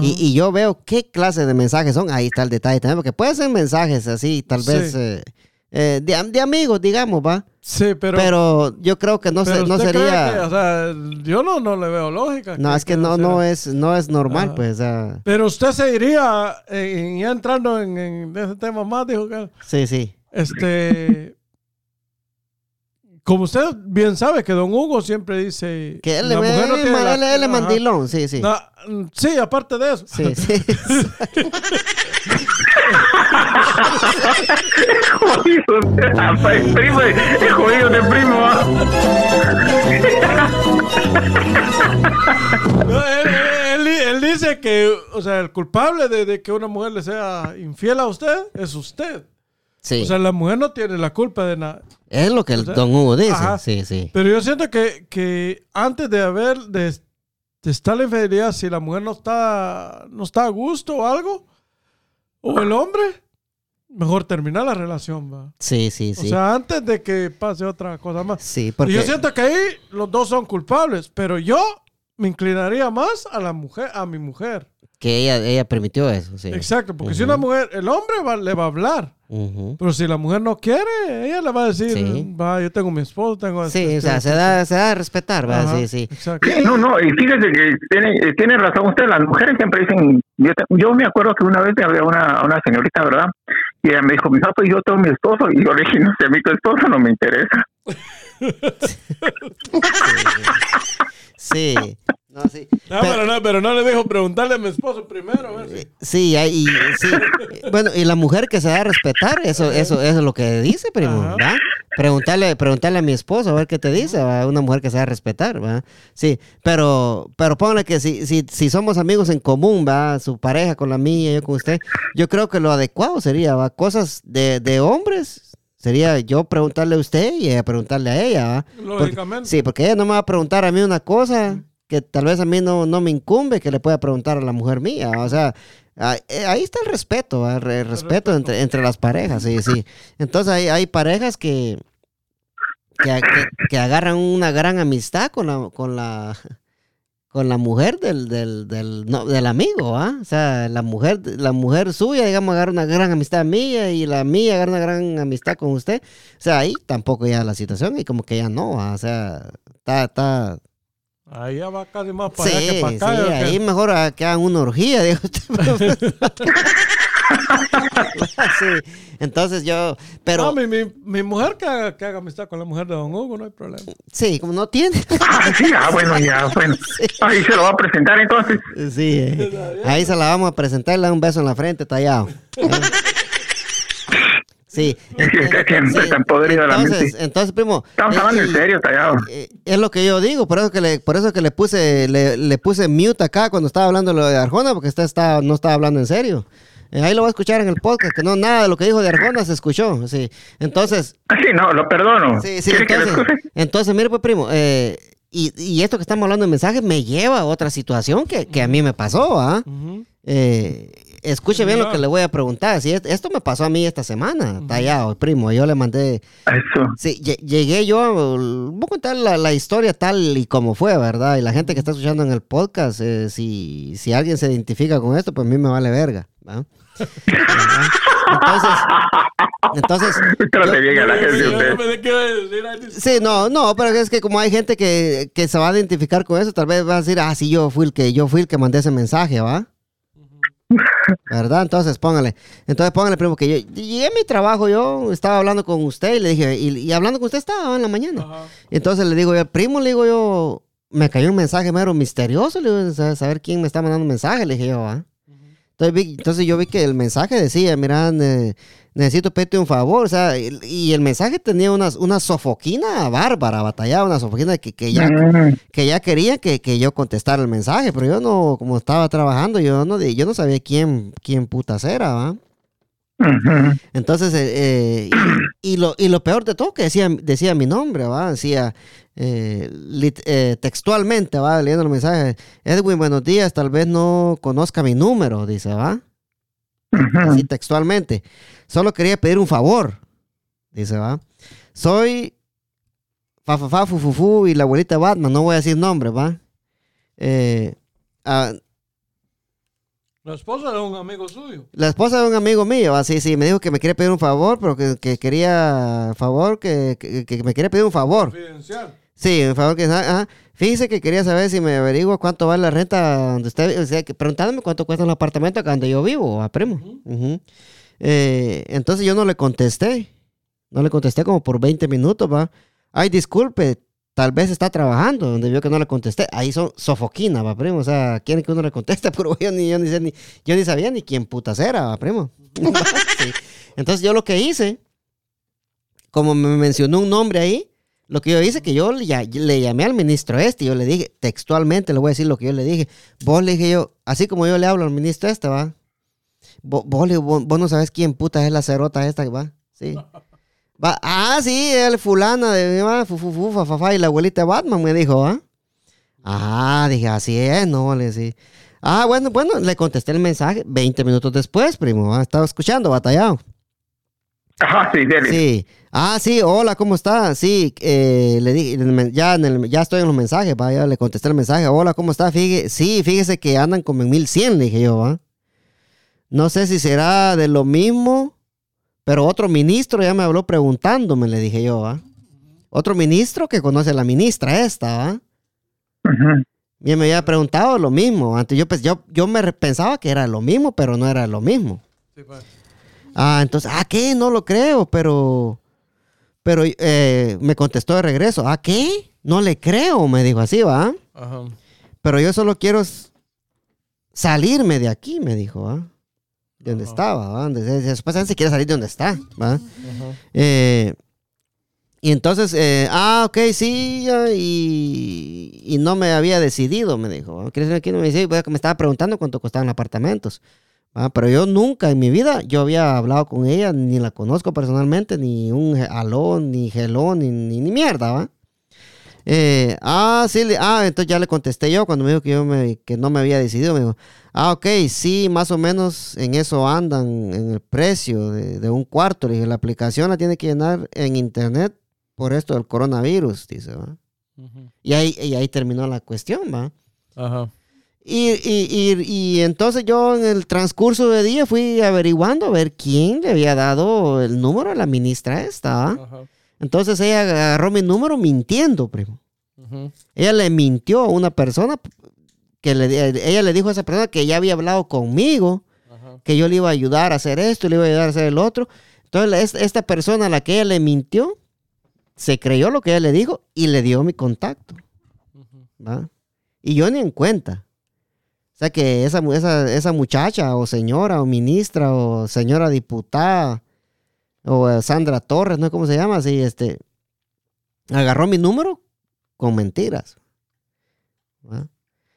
y, y yo veo qué clase de mensajes son, ahí está el detalle también, porque pueden ser mensajes así, tal Sí. vez eh, eh, de, de amigos, digamos, va. sí, pero... Pero, yo creo que no, se, no sería. que, o sea, yo no, no le veo lógica. no, es que no, no es, no es normal, Ajá. pues. o sea, Pero usted se iría, ya entrando en, en ese tema más, dijo que, sí, sí. este, como usted bien sabe que don Hugo siempre dice, Que él, la él- mujer no él- tiene la- él- es mandilón, sí, sí. Mm, sí, aparte de eso. Sí, sí. (laughs) (laughs) Jodido. Primo, es jodido de primo. No, (laughs) él, él- él dice que, o sea, el culpable de, de que una mujer le sea infiel a usted es usted. sí. O sea, la mujer no tiene la culpa de nada. es lo que el o sea, don Hugo dice. ajá. Sí, sí. Pero yo siento que, que antes de haber, de, de estar la infidelidad, si la mujer no está, no está a gusto o algo, o el hombre, mejor terminar la relación, va. Sí, sí, O sí. sea, antes de que pase otra cosa más. sí, Y porque. yo siento que ahí los dos son culpables, pero yo me inclinaría más a la mujer, a mi mujer. Que ella, ella permitió eso, sí. Exacto, porque si una mujer, el hombre va- le va a hablar, Pero si la mujer no quiere, ella le va a decir, Sí. va, yo tengo mi esposo, tengo Sí, este, o sea, este, se da, se da a respetar, ¿verdad? Ajá, Sí, sí. Exacto. Sí, No, no, y fíjese que tiene, eh, tiene razón usted, las mujeres siempre dicen, yo, te- yo me acuerdo que una vez me hablé a una, a una señorita, ¿verdad? Y ella me dijo, no, pues yo tengo mi esposo, y yo le dije, no sé, a mí tu esposo no me interesa. (laughs) (laughs) Sí. No, sí. No, Pero- pero, no, pero no le dijo preguntarle a mi esposo primero. a ver si- Sí, y, sí. (laughs) Bueno, y la mujer que se da a respetar, eso, eso, eso es lo que dice, primo, Ajá. ¿va? Preguntarle, preguntarle a mi esposo a ver qué te dice, ¿va? Una mujer que se da a respetar, ¿va? Sí, pero, pero póngale que si, si, si somos amigos en común, ¿va? Su pareja con la mía, yo con usted, yo creo que lo adecuado sería, ¿va? Cosas de, de hombres, sería yo preguntarle a usted y ella preguntarle a ella, ¿va? Porque- Lógicamente. sí, porque ella no me va a preguntar a mí una cosa que tal vez a mí no, no me incumbe que le pueda preguntar a la mujer mía. O sea, ahí, eh, ahí está el respeto, el respeto, respeto. Entre, entre las parejas, sí, sí. Entonces hay, hay parejas que, que, que- que agarran una gran amistad con la, con la, con la mujer del, del, del, no, del amigo, ¿ah? O sea, la mujer, la mujer suya, digamos, agarra una gran amistad mía y la mía agarra una gran amistad con usted. O sea, ahí tampoco ya la situación y como que ya no, ¿ah? o sea, está, está, Ahí ya va casi más para Sí, allá que para sí, acá. ¿o qué? ahí mejor a- que hagan una orgía, (laughs) dijo usted. (laughs) sí, entonces yo, pero No, mi, mi, mi mujer que haga, que haga amistad con la mujer de Don Hugo, no hay problema. sí, como no tiene. Ah, sí, ah, bueno, ya, (laughs) bueno. Ahí se lo va a presentar entonces. Sí, eh. ahí se la vamos a presentar, le da un beso en la frente, tallado. Eh. Sí, (laughs) está siempre tan podrido la entonces, mente. entonces, primo. Estamos eh, hablando en serio, tallado. eh, es lo que yo digo, por eso que le, por eso que le puse, le, le puse mute acá cuando estaba hablando lo de Arjona, porque usted está, no estaba hablando en serio. Eh, ahí lo va a escuchar en el podcast, que no, nada de lo que dijo de Arjona se escuchó. Sí. Entonces, Ah, sí, no, lo perdono. Sí, sí, ¿Quiere que lo entonces, entonces, mire pues primo, eh, y, y esto que estamos hablando de mensajes me lleva a otra situación que, que a mí me pasó, ¿ah? Ujú. Eh, escuche bien lo que le voy a preguntar. Si es- esto me pasó a mí esta semana, tallado, primo. Yo le mandé. Eso. Sí, lle- llegué yo. Voy a contar la, la historia tal y como fue, ¿verdad? Y la gente que está escuchando en el podcast, eh, si, si alguien se identifica con esto, pues a mí me vale verga. ¿va? (laughs) Entonces, entonces Trate yo- bien a la gente Sí, no, no, pero es que como hay gente que, que se va a identificar con eso, tal vez va a decir, ah, sí, yo fui el que, yo fui el que mandé ese mensaje, ¿va? ¿Verdad? Entonces póngale. Entonces póngale, primo, que yo llegué a mi trabajo, yo estaba hablando con usted y le dije, y, y hablando con usted estaba en la mañana. Ajá. Entonces le digo yo, primo, le digo yo, me cayó un mensaje mero misterioso, le digo, sa- saber quién me está mandando un mensaje, le dije yo, ¿ah? Entonces, vi- entonces yo vi que el mensaje decía, mira, ne- necesito pedirte un favor, o sea, y, el mensaje tenía una, una sofoquina bárbara, batallaba, una sofoquina que, que ya, Mm, que ya quería que, que yo contestara el mensaje, pero yo no, como estaba trabajando, yo no, yo no sabía quién, quién putas era, ¿va? Entonces, eh, eh, y, y lo, y lo peor de todo que decía, decía mi nombre, ¿va? Decía eh, lit- textualmente, ¿va? Leyendo el mensaje, Edwin, buenos días, tal vez no conozca mi número, dice, ¿va? Así textualmente. Solo quería pedir un favor, dice, ¿va? Soy fa, fa, fa, fu, fu, fu, y la abuelita Batman, no voy a decir nombre, ¿va? Eh, ah, La esposa de un amigo suyo. La esposa de un amigo mío, así, sí, me dijo que me quiere pedir un favor, pero que, que quería, favor, que, que, que me quiere pedir un favor. Confidencial. Sí, un favor que, ajá. Fíjese que quería saber si me averiguo cuánto vale la renta donde usted, o sea, que preguntándome cuánto cuesta un apartamento acá donde yo vivo, a primo. Ujú. Eh, entonces yo no le contesté, no le contesté como por 20 minutos, va. Ay, disculpe, tal vez está trabajando, donde vio que no le contesté. Ahí son sofoquina, va, primo. O sea, quieren que uno le conteste, (laughs) pero yo ni, yo ni, sé ni- yo ni sabía ni quién putas era, va, primo. (laughs) Sí. Entonces yo lo que hice, como me mencionó un nombre ahí, lo que yo hice que yo le, le llamé al ministro este, yo le dije, textualmente le voy a decir lo que yo le dije. Vos le dije yo, así como yo le hablo al ministro este, va. Vos, vos, no sabes quién puta es la cerota esta, va. Sí. Va, ah, sí, el fulana de va, fu, fu, fu, fa, fa, fa, y la abuelita de Batman me dijo, ¿ah? Ah, dije, así es, no, le sí. Ah, bueno, bueno, le contesté el mensaje 20 minutos después, primo. ¿ah? Estaba escuchando, batallado. Ajá, sí, dele. Sí. Ah, sí, hola, ¿cómo está? Sí, eh, le dije, ya, en el- ya estoy en los mensajes, va, ya le contesté el mensaje. Hola, ¿cómo está? Fíjese, sí, fíjese que andan como en 1100, le dije yo, ¿va? No sé si será de lo mismo, pero otro ministro ya me habló preguntándome, le dije yo, ¿va? Otro ministro que conoce a la ministra esta, ¿va? Ujú. Y me había preguntado lo mismo. Antes yo, pues, yo, yo me pensaba que era lo mismo, pero no era lo mismo. Sí, pues. Ah, entonces, ¿ah, qué? No lo creo, pero. Pero eh, me contestó de regreso. ¿Ah, qué? No le creo, me dijo así, ¿va? Ajá. Pero yo solo quiero salirme de aquí, me dijo, ¿va? De donde Ajá. estaba, ¿va? Donde, supuestamente quiere salir de donde está, ¿va? Eh, y entonces, eh, ah, ok, sí, y, y no me había decidido, me dijo. ¿Quieres venir aquí? No me dice, me estaba preguntando cuánto costaban apartamentos. ¿va? Pero yo nunca en mi vida, yo había hablado con ella, ni la conozco personalmente, ni un aló, ni gelón, ni, ni, ni mierda, ¿va? Eh, ah, sí, le- ah, entonces ya le contesté yo cuando me dijo que, yo me, que no me había decidido. Me dijo, ah, ok, sí, más o menos en eso andan, en el precio de, de un cuarto. Le dije, la aplicación la tiene que llenar en internet por esto del coronavirus, dice, ¿va? Y ahí, y ahí terminó la cuestión, ¿va? Ajá. Y, y, y, y entonces yo en el transcurso de día fui averiguando a ver quién le había dado el número a la ministra esta, ¿va? Ajá. Entonces ella agarró mi número mintiendo, primo. Ella le mintió a una persona que le, ella le dijo a esa persona que ya había hablado conmigo, Ajá. que yo le iba a ayudar a hacer esto, le iba a ayudar a hacer el otro. Entonces, esta persona a la que ella le mintió, se creyó lo que ella le dijo y le dio mi contacto. ¿va? Y yo ni en cuenta. O sea que esa, esa, esa muchacha o señora o ministra o señora diputada o eh, Sandra Torres, no sé cómo se llama, así, este, agarró mi número con mentiras. ¿va?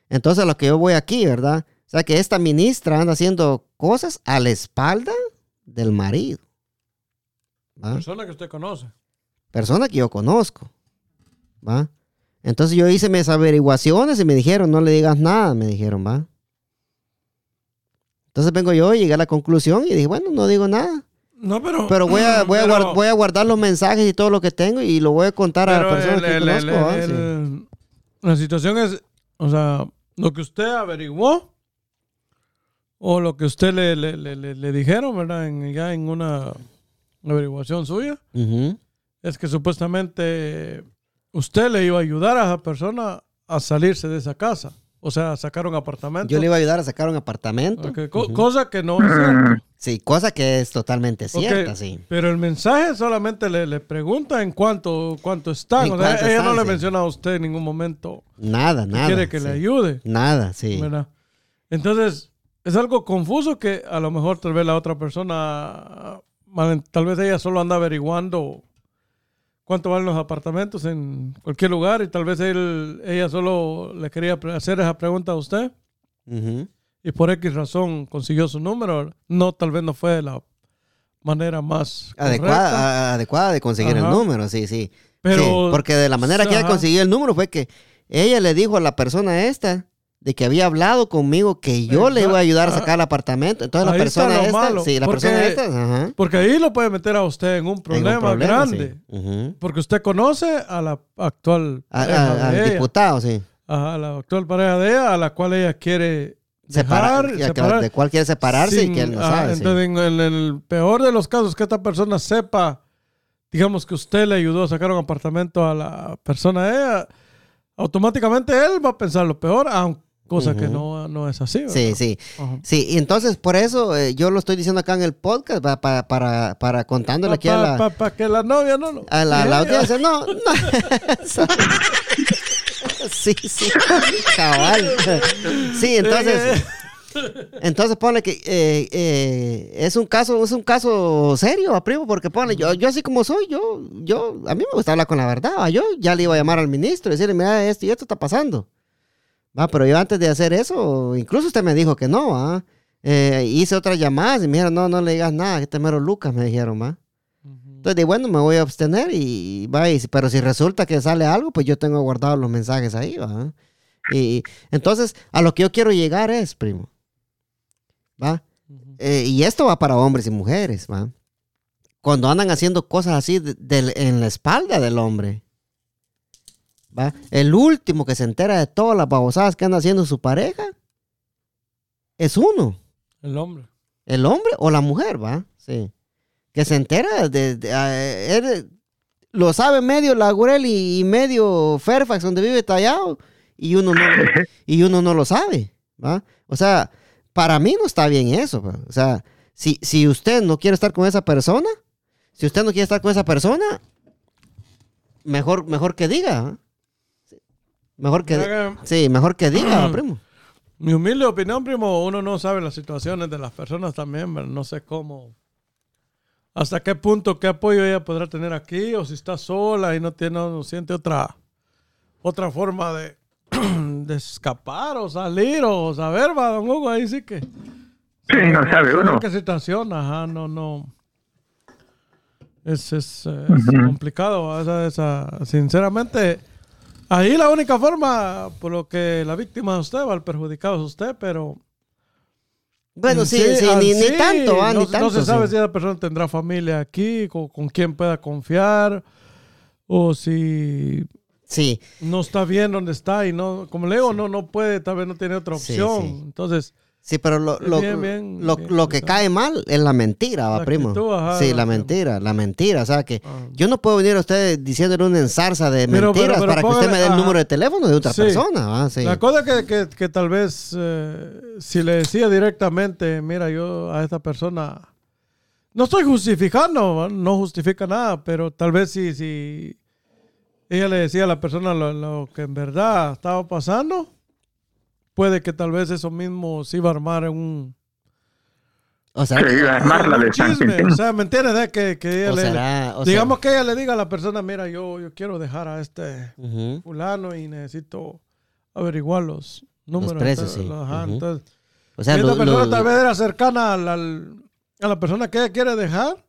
Entonces a lo que yo voy aquí, ¿verdad? O sea que esta ministra anda haciendo cosas a la espalda del marido. ¿va? Persona que usted conoce. persona que yo conozco. ¿Va? Entonces yo hice mis averiguaciones y me dijeron, no le digas nada, me dijeron, ¿va? Entonces vengo yo y llegué a la conclusión y dije, bueno, no digo nada. No, pero. Pero voy a, voy a, (clears throat) voy guardar los mensajes y todo lo que tengo y lo voy a contar a pero personas que el- conozco. el- ¿va? Sí. el- La situación es, o sea, lo que usted averiguó o lo que usted le, le, le- le- le dijeron, ¿verdad? En, ya en una averiguación suya, es que supuestamente usted le iba a ayudar a esa persona a salirse de esa casa. O sea, a sacar un apartamento. Yo le iba a ayudar a sacar un apartamento. Co-. Cosa que no es cierto. (clears throat) Sí, cosa que es totalmente cierta, sí. Pero el mensaje solamente le, le pregunta en cuánto, cuánto están. O sea, ella están, no le sí. menciona a usted en ningún momento Nada, que nada. quiere que sí. le ayude. Nada, sí. ¿verdad? Entonces, es algo confuso que a lo mejor tal vez la otra persona, tal vez ella solo anda averiguando cuánto valen los apartamentos en cualquier lugar y tal vez él, ella solo le quería hacer esa pregunta a usted Ujú. Y por X razón consiguió su número. No, tal vez no fue de la manera más Adecuada, adecuada de conseguir Ajá. el número, sí, sí. pero Sí, porque de la manera que ella consiguió el número fue que ella le dijo a la persona esta de que había hablado conmigo que yo le iba a ayudar a sacar el apartamento. Entonces Ahí la persona esta, malo, sí, la porque- persona esta, ajá, porque ahí lo puede meter a usted en un en un problema, sí. grande. Porque usted conoce a la actual A- al ella. diputado, sí. Ajá, a la actual pareja de ella, a la cual ella quiere Separar, separar, de cuál quiere separarse sin- y que él no sabe. sí. Entonces, en el, en el peor de los casos, que esta persona sepa, digamos que usted le ayudó a sacar un apartamento a la persona ella, automáticamente él va a pensar lo peor, aunque cosa que no, no es así. ¿verdad? Sí, sí. Sí, y entonces por eso eh, yo lo estoy diciendo acá en el podcast pa- pa- para, para contándole aquí a la, Para que la novia no lo... a la, la Sí, audiencia. No, no. (laughs) (laughs) (laughs) sí, sí, cabal. Sí, entonces, entonces pone que eh, eh, es un caso, es un caso serio, primo, porque pone, yo, yo así como soy, yo, yo, a mí me gusta hablar con la verdad, yo ya le iba a llamar al ministro y decirle, mira, esto y esto está pasando. Va, pero yo antes de hacer eso, incluso usted me dijo que no, ¿va? Eh, hice otras llamadas y me dijeron, no, no le digas nada, que este mero Lucas, me dijeron, ¿va? Entonces, de bueno, me voy a abstener y va, y pero si resulta que sale algo, pues yo tengo guardados los mensajes ahí, ¿va? Y entonces, a lo que yo quiero llegar es, primo, ¿va? Eh, y esto va para hombres y mujeres, ¿va? Cuando andan haciendo cosas así de- en la espalda del hombre, ¿va? El último que se entera de todas las babosadas que anda haciendo su pareja es uno El hombre. el hombre o la mujer, ¿va? Sí. Que se entera de... de- a- él lo sabe medio Laurel y, y medio Fairfax, donde vive tallado, y uno no, (laughs) y uno no lo sabe, ¿va? O sea, para mí no está bien eso, ¿va? O sea, si, si usted no quiere estar con esa persona, si usted no quiere estar con esa persona, mejor, mejor que diga, ¿va? Sí. Mejor que... Haga- Sí, mejor que diga, (clears throat) primo. Mi humilde opinión, primo, uno no sabe las situaciones de las personas también, pero no sé cómo. Hasta qué punto, qué apoyo ella podrá tener aquí, o si está sola y no tiene, no siente otra, otra forma de, (clears throat) de escapar o salir o saber, va, don Hugo, ahí sí que. Sí, no sabe uno. qué situación, ajá, no, no. Es, es, es complicado, esa, esa, sinceramente. Ahí la única forma por lo que la víctima es usted, va, el perjudicado es usted, pero... Bueno, sí, sí, ah, ni, tanto, ¿va? no, ni no tanto. se sabe si esa persona tendrá familia aquí, con, con quién pueda confiar, o si Sí, no está bien donde está y no, como le digo, no, no puede, tal vez no tiene otra opción. Entonces, Sí, pero lo, lo, Bien, bien, lo, bien, lo que cae mal es la mentira, va, La primo. actitud, ajá, sí, la mentira, la mentira. O sea que Ah. yo no puedo venir a usted diciéndole una ensarza de Pero- mentiras pero para que usted me dé el número de teléfono de otra Sí. persona. Sí. La cosa que, que, que tal vez eh, si le decía directamente, mira, yo a esta persona no estoy justificando, no justifica nada, pero tal vez si, si ella le decía a la persona lo, lo que en verdad estaba pasando, puede que tal vez eso mismo se iba a armar en un, O sea, Que iba a armarla un de San chisme. Quintín. O sea, ¿me entiendes? De Que, que ella o le- será, o digamos que ella le diga a la persona, mira, yo, yo quiero dejar a este sea, ujú. fulano y necesito averiguar los números. precios, entonces, sí. ajá, Ujú. entonces, o sea, lo- esta persona lo- tal vez era cercana al- al- a la persona que ella quiere dejar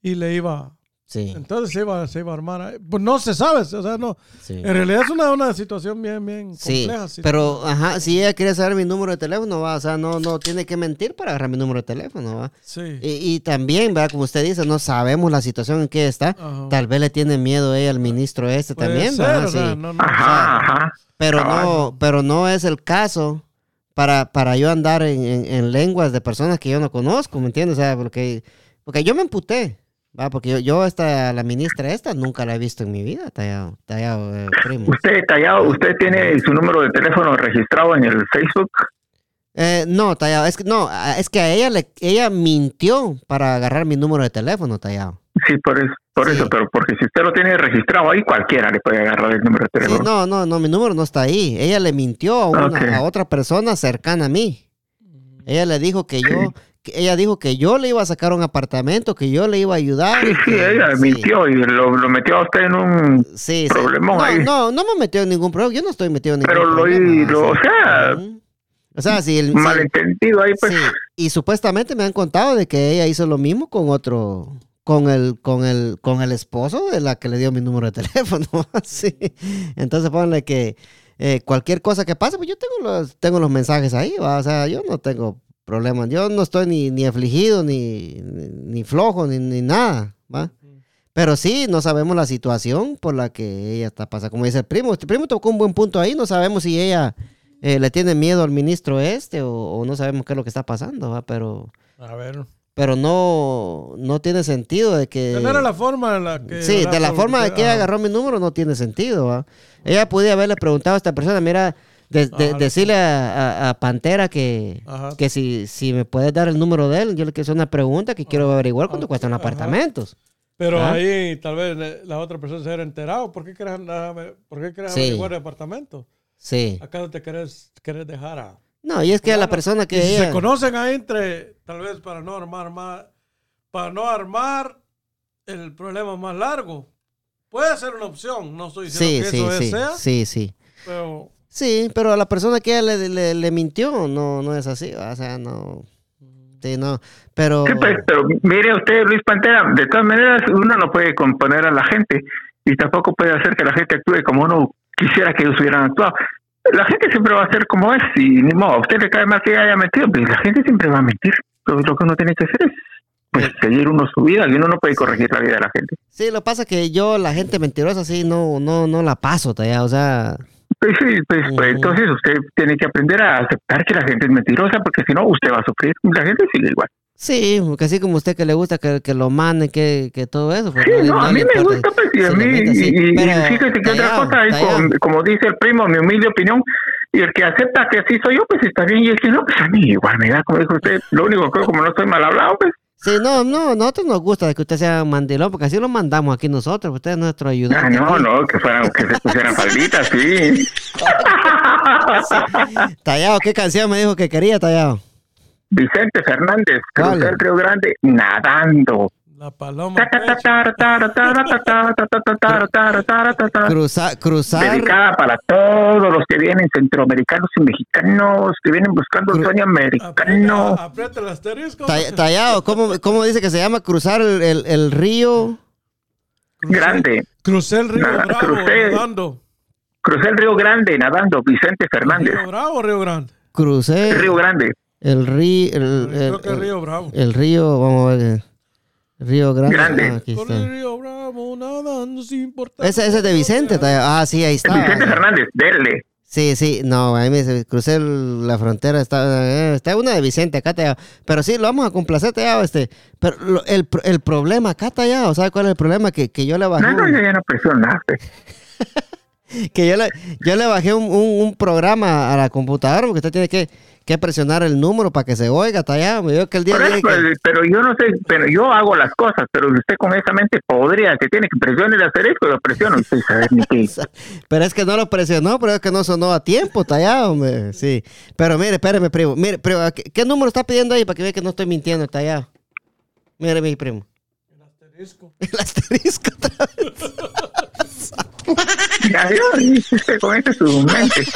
y le iba. Sí, Entonces se iba, se iba a armar. Pues no se sabe. O sea, no. sí. En realidad es una, una situación bien, bien Sí, compleja. sí. pero ajá, si ella quiere saber mi número de teléfono, va, o sea, no, no tiene que mentir para agarrar mi número de teléfono, va. Sí. Y, y también, ¿verdad? Como usted dice, no sabemos la situación en que está. Ajá. Tal vez le tiene miedo ella al ministro este Puede también, ser, ¿verdad? o sea, Sí. no- no- Ajá, ajá. Pero no, pero no es el caso para, para yo andar en, en- en lenguas de personas que yo no conozco, ¿me entiendes? O sea, porque, porque yo me emputé, ¿va? Porque yo, yo esta, la ministra esta, nunca la he visto en mi vida, tallado, tallado, eh, primo. Usted, Tallado, ¿usted tiene su número de teléfono registrado en el Facebook? Eh, no, tallado, es que no, a- es que a ella le, ella mintió para agarrar mi número de teléfono, tallado. Sí, por eso, por Sí. eso, pero porque si usted lo tiene registrado ahí, cualquiera le puede agarrar el número de Sí, teléfono. no, no, no, mi número no está ahí. Ella le mintió a, una, Ok. a otra persona cercana a mí. Ella le dijo que yo, que ella dijo que yo le iba a sacar un apartamento, que yo le iba a ayudar. Sí, sí, ella sí, mintió y lo, lo metió a usted en un... Sí, problemón no, ahí. no, no me metió en ningún problema. Yo no estoy metido en ningún Pero lo, problema. y lo- o sea. O sea, si el, malentendido ahí, pues... y supuestamente me han contado de que ella hizo lo mismo con otro, con el, con el, con el esposo de la que le dio mi número de (laughs) teléfono. sí. Entonces ponle que eh, cualquier cosa que pase, pues yo tengo los, tengo los mensajes ahí, ¿va? o sea, yo no tengo problemas. Yo no estoy ni, ni afligido, ni, ni, ni flojo, ni, ni nada, ¿va? Pero sí, no sabemos la situación por la que ella está pasando. Como dice el primo, el primo tocó un buen punto ahí. No sabemos si ella eh, le tiene miedo al ministro este o, o no sabemos qué es lo que está pasando, ¿va? Pero, A ver. pero no, no tiene sentido de que... No era la forma en la que. Sí, de la forma de que ella agarró mi número no tiene sentido, ¿va? Ella podía haberle preguntado a esta persona, mira, de- de- Ajá. decirle a, a- a Pantera que, Ajá. que si, si me puedes dar el número de él, yo le quiero hacer una pregunta que quiero averiguar cuánto cuestan ajá. apartamentos. Pero ¿Ah? ahí tal vez le- la otra persona se hubiera enterado. ¿Por qué andar- por qué quieres Sí. averiguar el apartamento? Sí. ¿Acaso te querés, querés dejar a.? No, y es que la Bueno, persona y que si ella... se conocen ahí entre, tal vez para no armar más, para no armar el problema más largo, puede ser una opción. No estoy diciendo Sí, que sí, eso es- sí, sea, sí, sí. pero Sí, pero a la persona que ella le, le- le mintió no, no es así, ¿va? o sea, no... Sí, no, pero... Sí, pues, pero mire usted, Luis Pantera, de todas maneras uno no puede componer a la gente y tampoco puede hacer que la gente actúe como uno quisiera que ellos hubieran actuado. La gente siempre va a ser como es y ni modo, a usted le cae más que haya mentido, pues la gente siempre va a mentir. Lo, lo que uno tiene que hacer es pues seguir uno su vida y uno no puede corregir la vida de la gente. Sí, lo pasa que yo, la gente mentirosa, sí, no, no, no la paso, todavía, o sea... Pues sí, pues, pues, entonces usted tiene que aprender a aceptar que la gente es mentirosa porque si no usted va a sufrir. La gente sigue igual. Sí, porque así como usted que le gusta que, que lo manden, que, que todo eso. pues, Sí, no, a mí me gusta, pues, y a mí, y, y- y fíjate que otra cosa, tallado. con- como dice el primo, mi humilde opinión, y el que acepta que así soy yo, pues está bien, y el que no, pues a mí igual me da, como dijo usted, lo único que como no estoy mal hablado, pues, Sí, no, no, nosotros nos gusta que usted sea mandilón, porque así lo mandamos aquí nosotros, usted es nuestro ah, ayudante. no, aquí. no, que fueran, que se pusieran falditas, sí. (laughs) Tallado, ¿qué canción me dijo que quería, Tallado? Vicente Fernández, el Río Grande, nadando. La paloma. Cruzar, cruzar. Dedicada para todos los que vienen centroamericanos y mexicanos, que vienen buscando el sueño americano. Tallado, ¿cómo, ¿cómo dice que se llama? Cruzar el, el, el río. Grande. Crucé el río Nada, Bravo, crucé, nadando. Crucé el río Grande nadando, Vicente Fernández. Río Bravo, Río Grande. Crucé. El río Grande. El río. El, el, el, río Bravo. El río, vamos a ver. Río Grande. Grande. Ah, aquí Por está. el Río Bravo nadando sin. Ese, ese es de Vicente. Ah, sí, ahí está. Vicente Fernández, dele. Sí, sí, no, ahí me dice, crucé la frontera, está, eh, está una de Vicente acá tallado. Pero sí, lo vamos a complacer tallado, este. Pero lo- el, el problema acá tallado, ¿sabe cuál es el problema? Que, que yo le bajé, No, no, yo ya no presionaste. (laughs) que yo le, yo le bajé un, un- un programa a la computadora porque usted tiene que, que presionar el número para que se oiga tallado. Me dijo que el día eso, que- pero yo no sé, pero yo hago las cosas, pero usted con esa mente podría, que tiene que presionar el asterisco, lo presiono y sin saber ni qué. Pero es que no lo presionó, pero es que no sonó a tiempo, tallado, hombre. Sí. Pero mire, espéreme, primo. Mire, primo, ¿qué, qué número está pidiendo ahí para que vea que no estoy mintiendo, tallado? Mire, mi primo. El asterisco (laughs) otra vez. (laughs) Ya con ese su mente.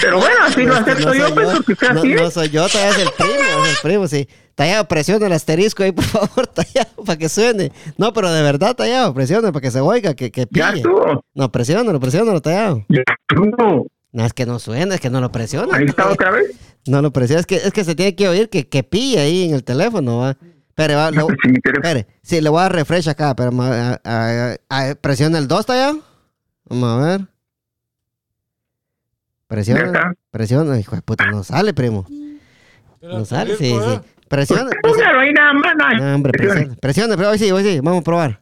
Pero bueno, así lo No, acepto no yo, pues, porque usted no, así no soy yo, tallado es el primo, es el primo, sí. Tallado, presiona el asterisco ahí, por favor, (laughs) tallado, para que suene. No, pero de verdad, tallado, presione para que se oiga, que, que Ya pille. estuvo, No, presiónalo, presiónalo, tallado. ya estuvo. No, es que no suena, es que no lo presiona. Ahí está otra vez. No lo presiona, es que, es que se tiene que oír que, que pille ahí en el teléfono, va. Pero lo- (laughs) mi teléfono- espere, sí, le voy a refresh acá, pero ma- a- a- a- presiona el 2 tallado. Vamos a ver. Presiona, presiona, hijo de puta, no sale, primo. No sale, sí, sí. Presiona, presiona. Póngalo ahí nada más, no No, hombre, presiona, presiona, pero hoy sí, hoy sí, vamos a probar.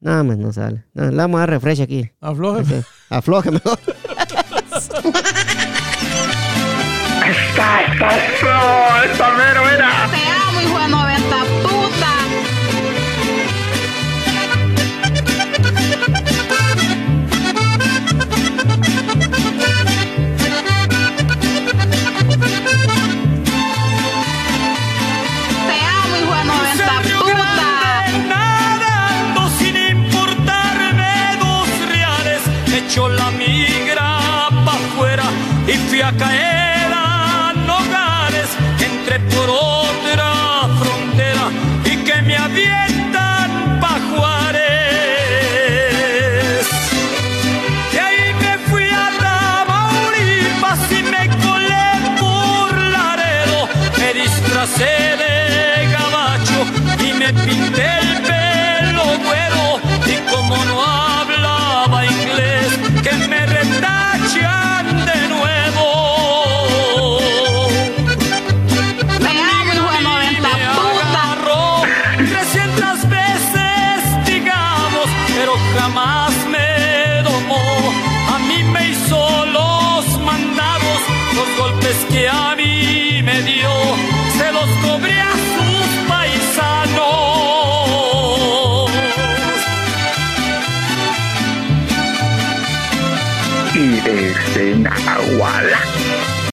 No, man, no sale. No, le vamos a dar refresh aquí. Afloje. Afloje mejor. Está, está, eso, está mero, era. Echó la migra pa' afuera y fui a caer Nahuala.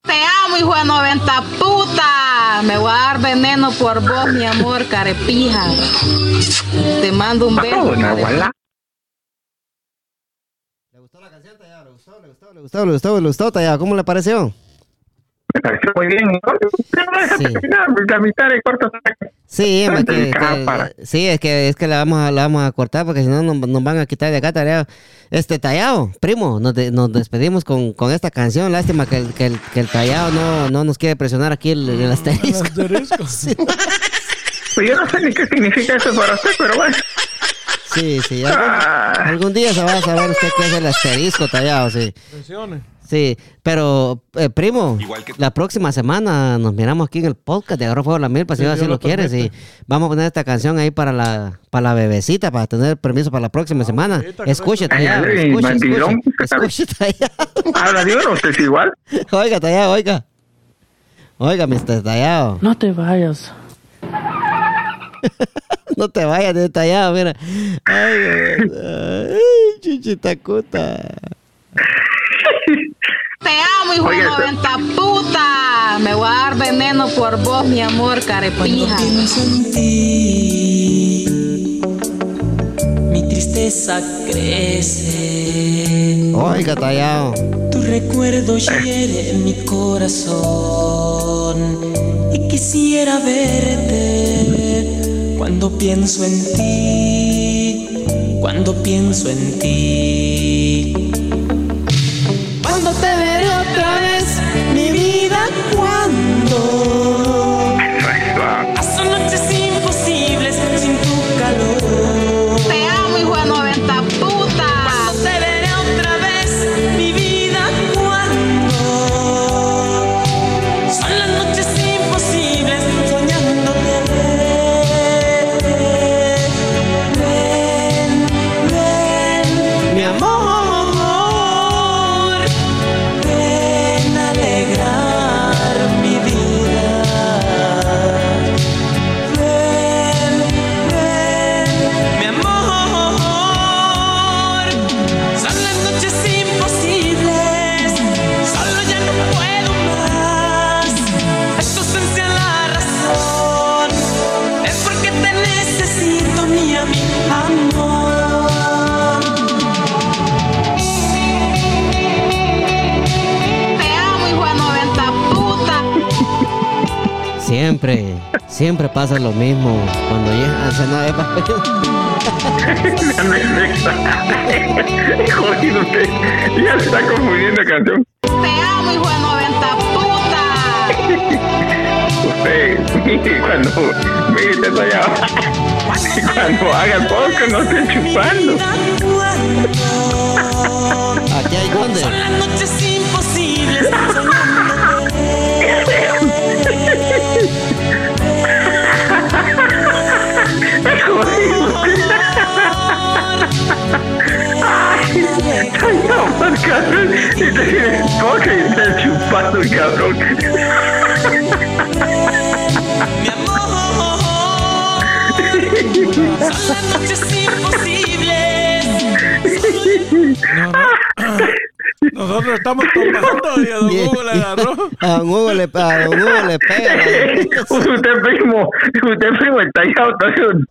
Te amo, hijo de 90 puta. Me voy a dar veneno por vos, mi amor, carepija. Te mando un beso. Nahuala. ¿Le gustó la canción, Tallado? ¿Le gustó? ¿Le gustó? ¿Le gustó? ¿Le gustó? ¿Le gustó, Tallado? ¿Cómo le pareció? Me pareció muy bien. Sí. (laughs) La mitad de corto. Sí, hombre, que, sí, es que es que la vamos a, la vamos a cortar porque si no nos, nos van a quitar de acá tallado. Este tallado, primo, nos, de- nos despedimos con, con esta canción. Lástima que el, que el, que el tallado no, no nos quiere presionar aquí el, el asterisco. Asterisco. (laughs) Pues yo no sé ni qué significa eso para usted, pero bueno. Sí, sí. Algún, Ah, algún día se va a saber usted qué es el asterisco tallado, sí. Sí, pero eh, primo, Igual que- la próxima semana nos miramos aquí en el podcast de Agarro Fuego la Milpa, si Sí, así lo lo quieres. Y vamos a poner esta canción ahí para la, para la bebecita, para tener permiso para la próxima semana. que Escuche, Ay, tallado, ay, escuche, mandilón, escuche, usted igual. (laughs) Oiga, tallado, oiga. Oiga, Mr. Tallado. No te vayas. (laughs) No te vayas de tallado, mira. Ay, ay, chichitacuta. Te amo, hijo de Oiga, 90 puta. Me voy a dar veneno por vos, mi amor, carepija. Pienso en ti, mi tristeza crece. Oiga, tallado. Tu recuerdo hiere mi corazón y quisiera verte cuando pienso en ti, cuando pienso en ti. Cuando pasa lo mismo. Cuando llega, o sea, no, es (laughs) Jodido. Ya se está confundiendo la canción. Te amo, hijo de 90 puta. Usted, mire, cuando, mire, te estoy. Cuando haga poco, no esté chupando. Son las noches imposibles. No, no. Nosotros estamos tomando y a Don Hugo le agarró. A Don Hugo le, a don Hugo le pega. usted primo, usted primo está ya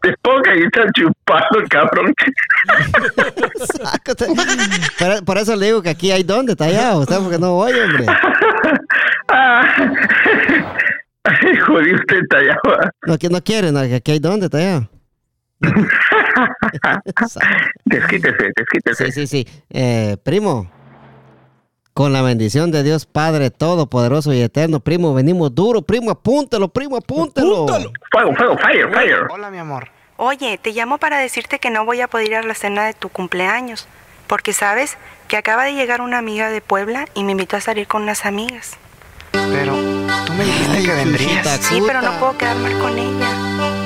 de poca y está chupando, cabrón. Sácate. Por, por eso le digo que aquí hay dónde, tallado. Usted porque no voy, hombre. Ah. Ay, jodido usted está ya. No, que no quiere, no, que aquí hay dónde, tallado. (laughs) Desquítese, desquítese. Sí, sí, sí. Eh, primo, con la bendición de Dios Padre Todopoderoso y Eterno, primo, venimos duro. Primo, apúntelo, primo, apúntelo. Fuego, fuego, fire, fire. Hola, mi amor. Oye, te llamo para decirte que no voy a poder ir a la cena de tu cumpleaños, porque sabes que acaba de llegar una amiga de Puebla y me invitó a salir con unas amigas. Pero tú me dijiste que vendrías. Sí, pero no puedo quedar mal con ella.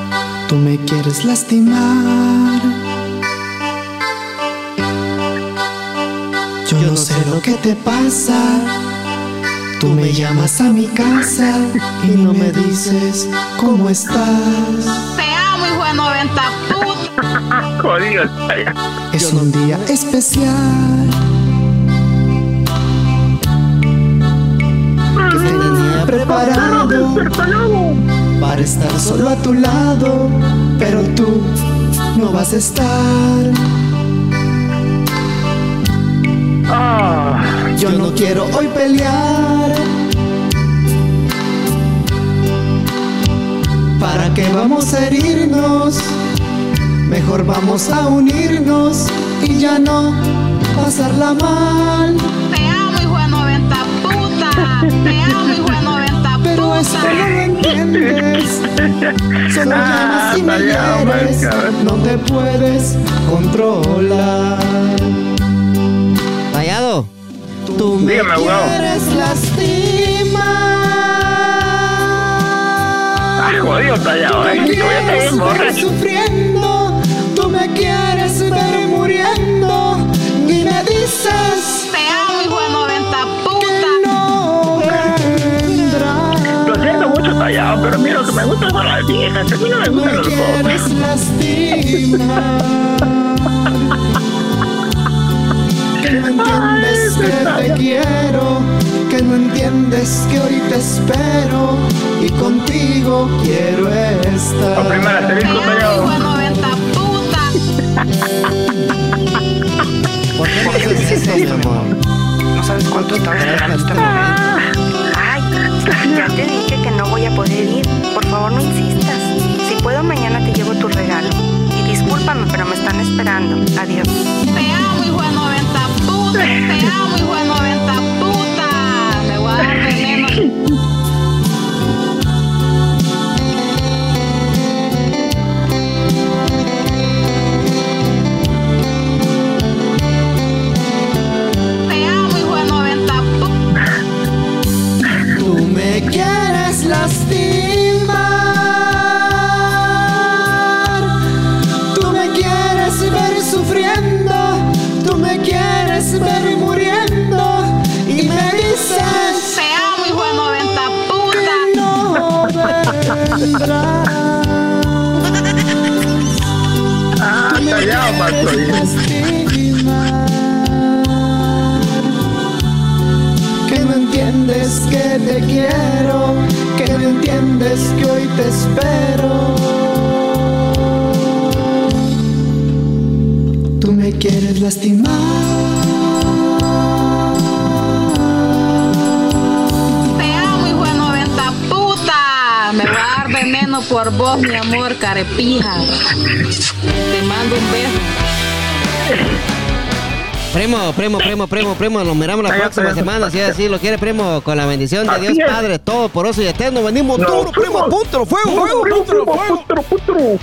Tú me quieres lastimar. Yo no sé lo que te pasa. Tú me llamas a mi casa y no me dices cómo estás. Te amo, hijo de 90 puta. Jodido. Es un día especial. Que tenía preparado para estar solo a tu lado, pero tú no vas a estar. Ah, Yo no quiero hoy pelear. ¿Para qué vamos a herirnos? Mejor vamos a unirnos y ya no pasarla mal. Te amo, hijo de 90 puta. Te amo, hijo de 90 Pero esto no entiendes. Solo llamas y me hieres. No te puedes controlar. Tallado. Tú me Dígame. Quieres lastimar. Ah, jodido ya, Tú me quieres ver sufriendo, tú me quieres ver muriendo y me dices tallado, pero a mí lo que me gusta son las viejas. A mí no me Me gustan los lastimar. (laughs) Que no entiendes Ay, que te quiero, que no entiendes que hoy te espero y contigo quiero estar. La primera Te amo, tallado. hijo de 90 puta. ¿Por qué no haces eso, mi amor? No sabes cuánto estaba esperando este momento. Ya te dije que no voy a poder ir. Por favor, no insistas. Si puedo, mañana te llevo tu regalo. Y discúlpame, pero me están esperando. Adiós. Te amo, hijo de 90 puta. Te amo, hijo de 90 puta. Me voy a dar veneno. Que no entiendes que te quiero, que no entiendes que hoy te espero. Tú me quieres lastimar. Por vos, mi amor, carepija. Te mando un beso. Primo, primo, primo, primo, primo, nos miramos la próxima semana, si así lo quiere, primo, con la bendición de Así Dios es. Padre, todo poroso y eterno. Venimos duro, primo, apúntalo, fuego, fuego. putru, putru.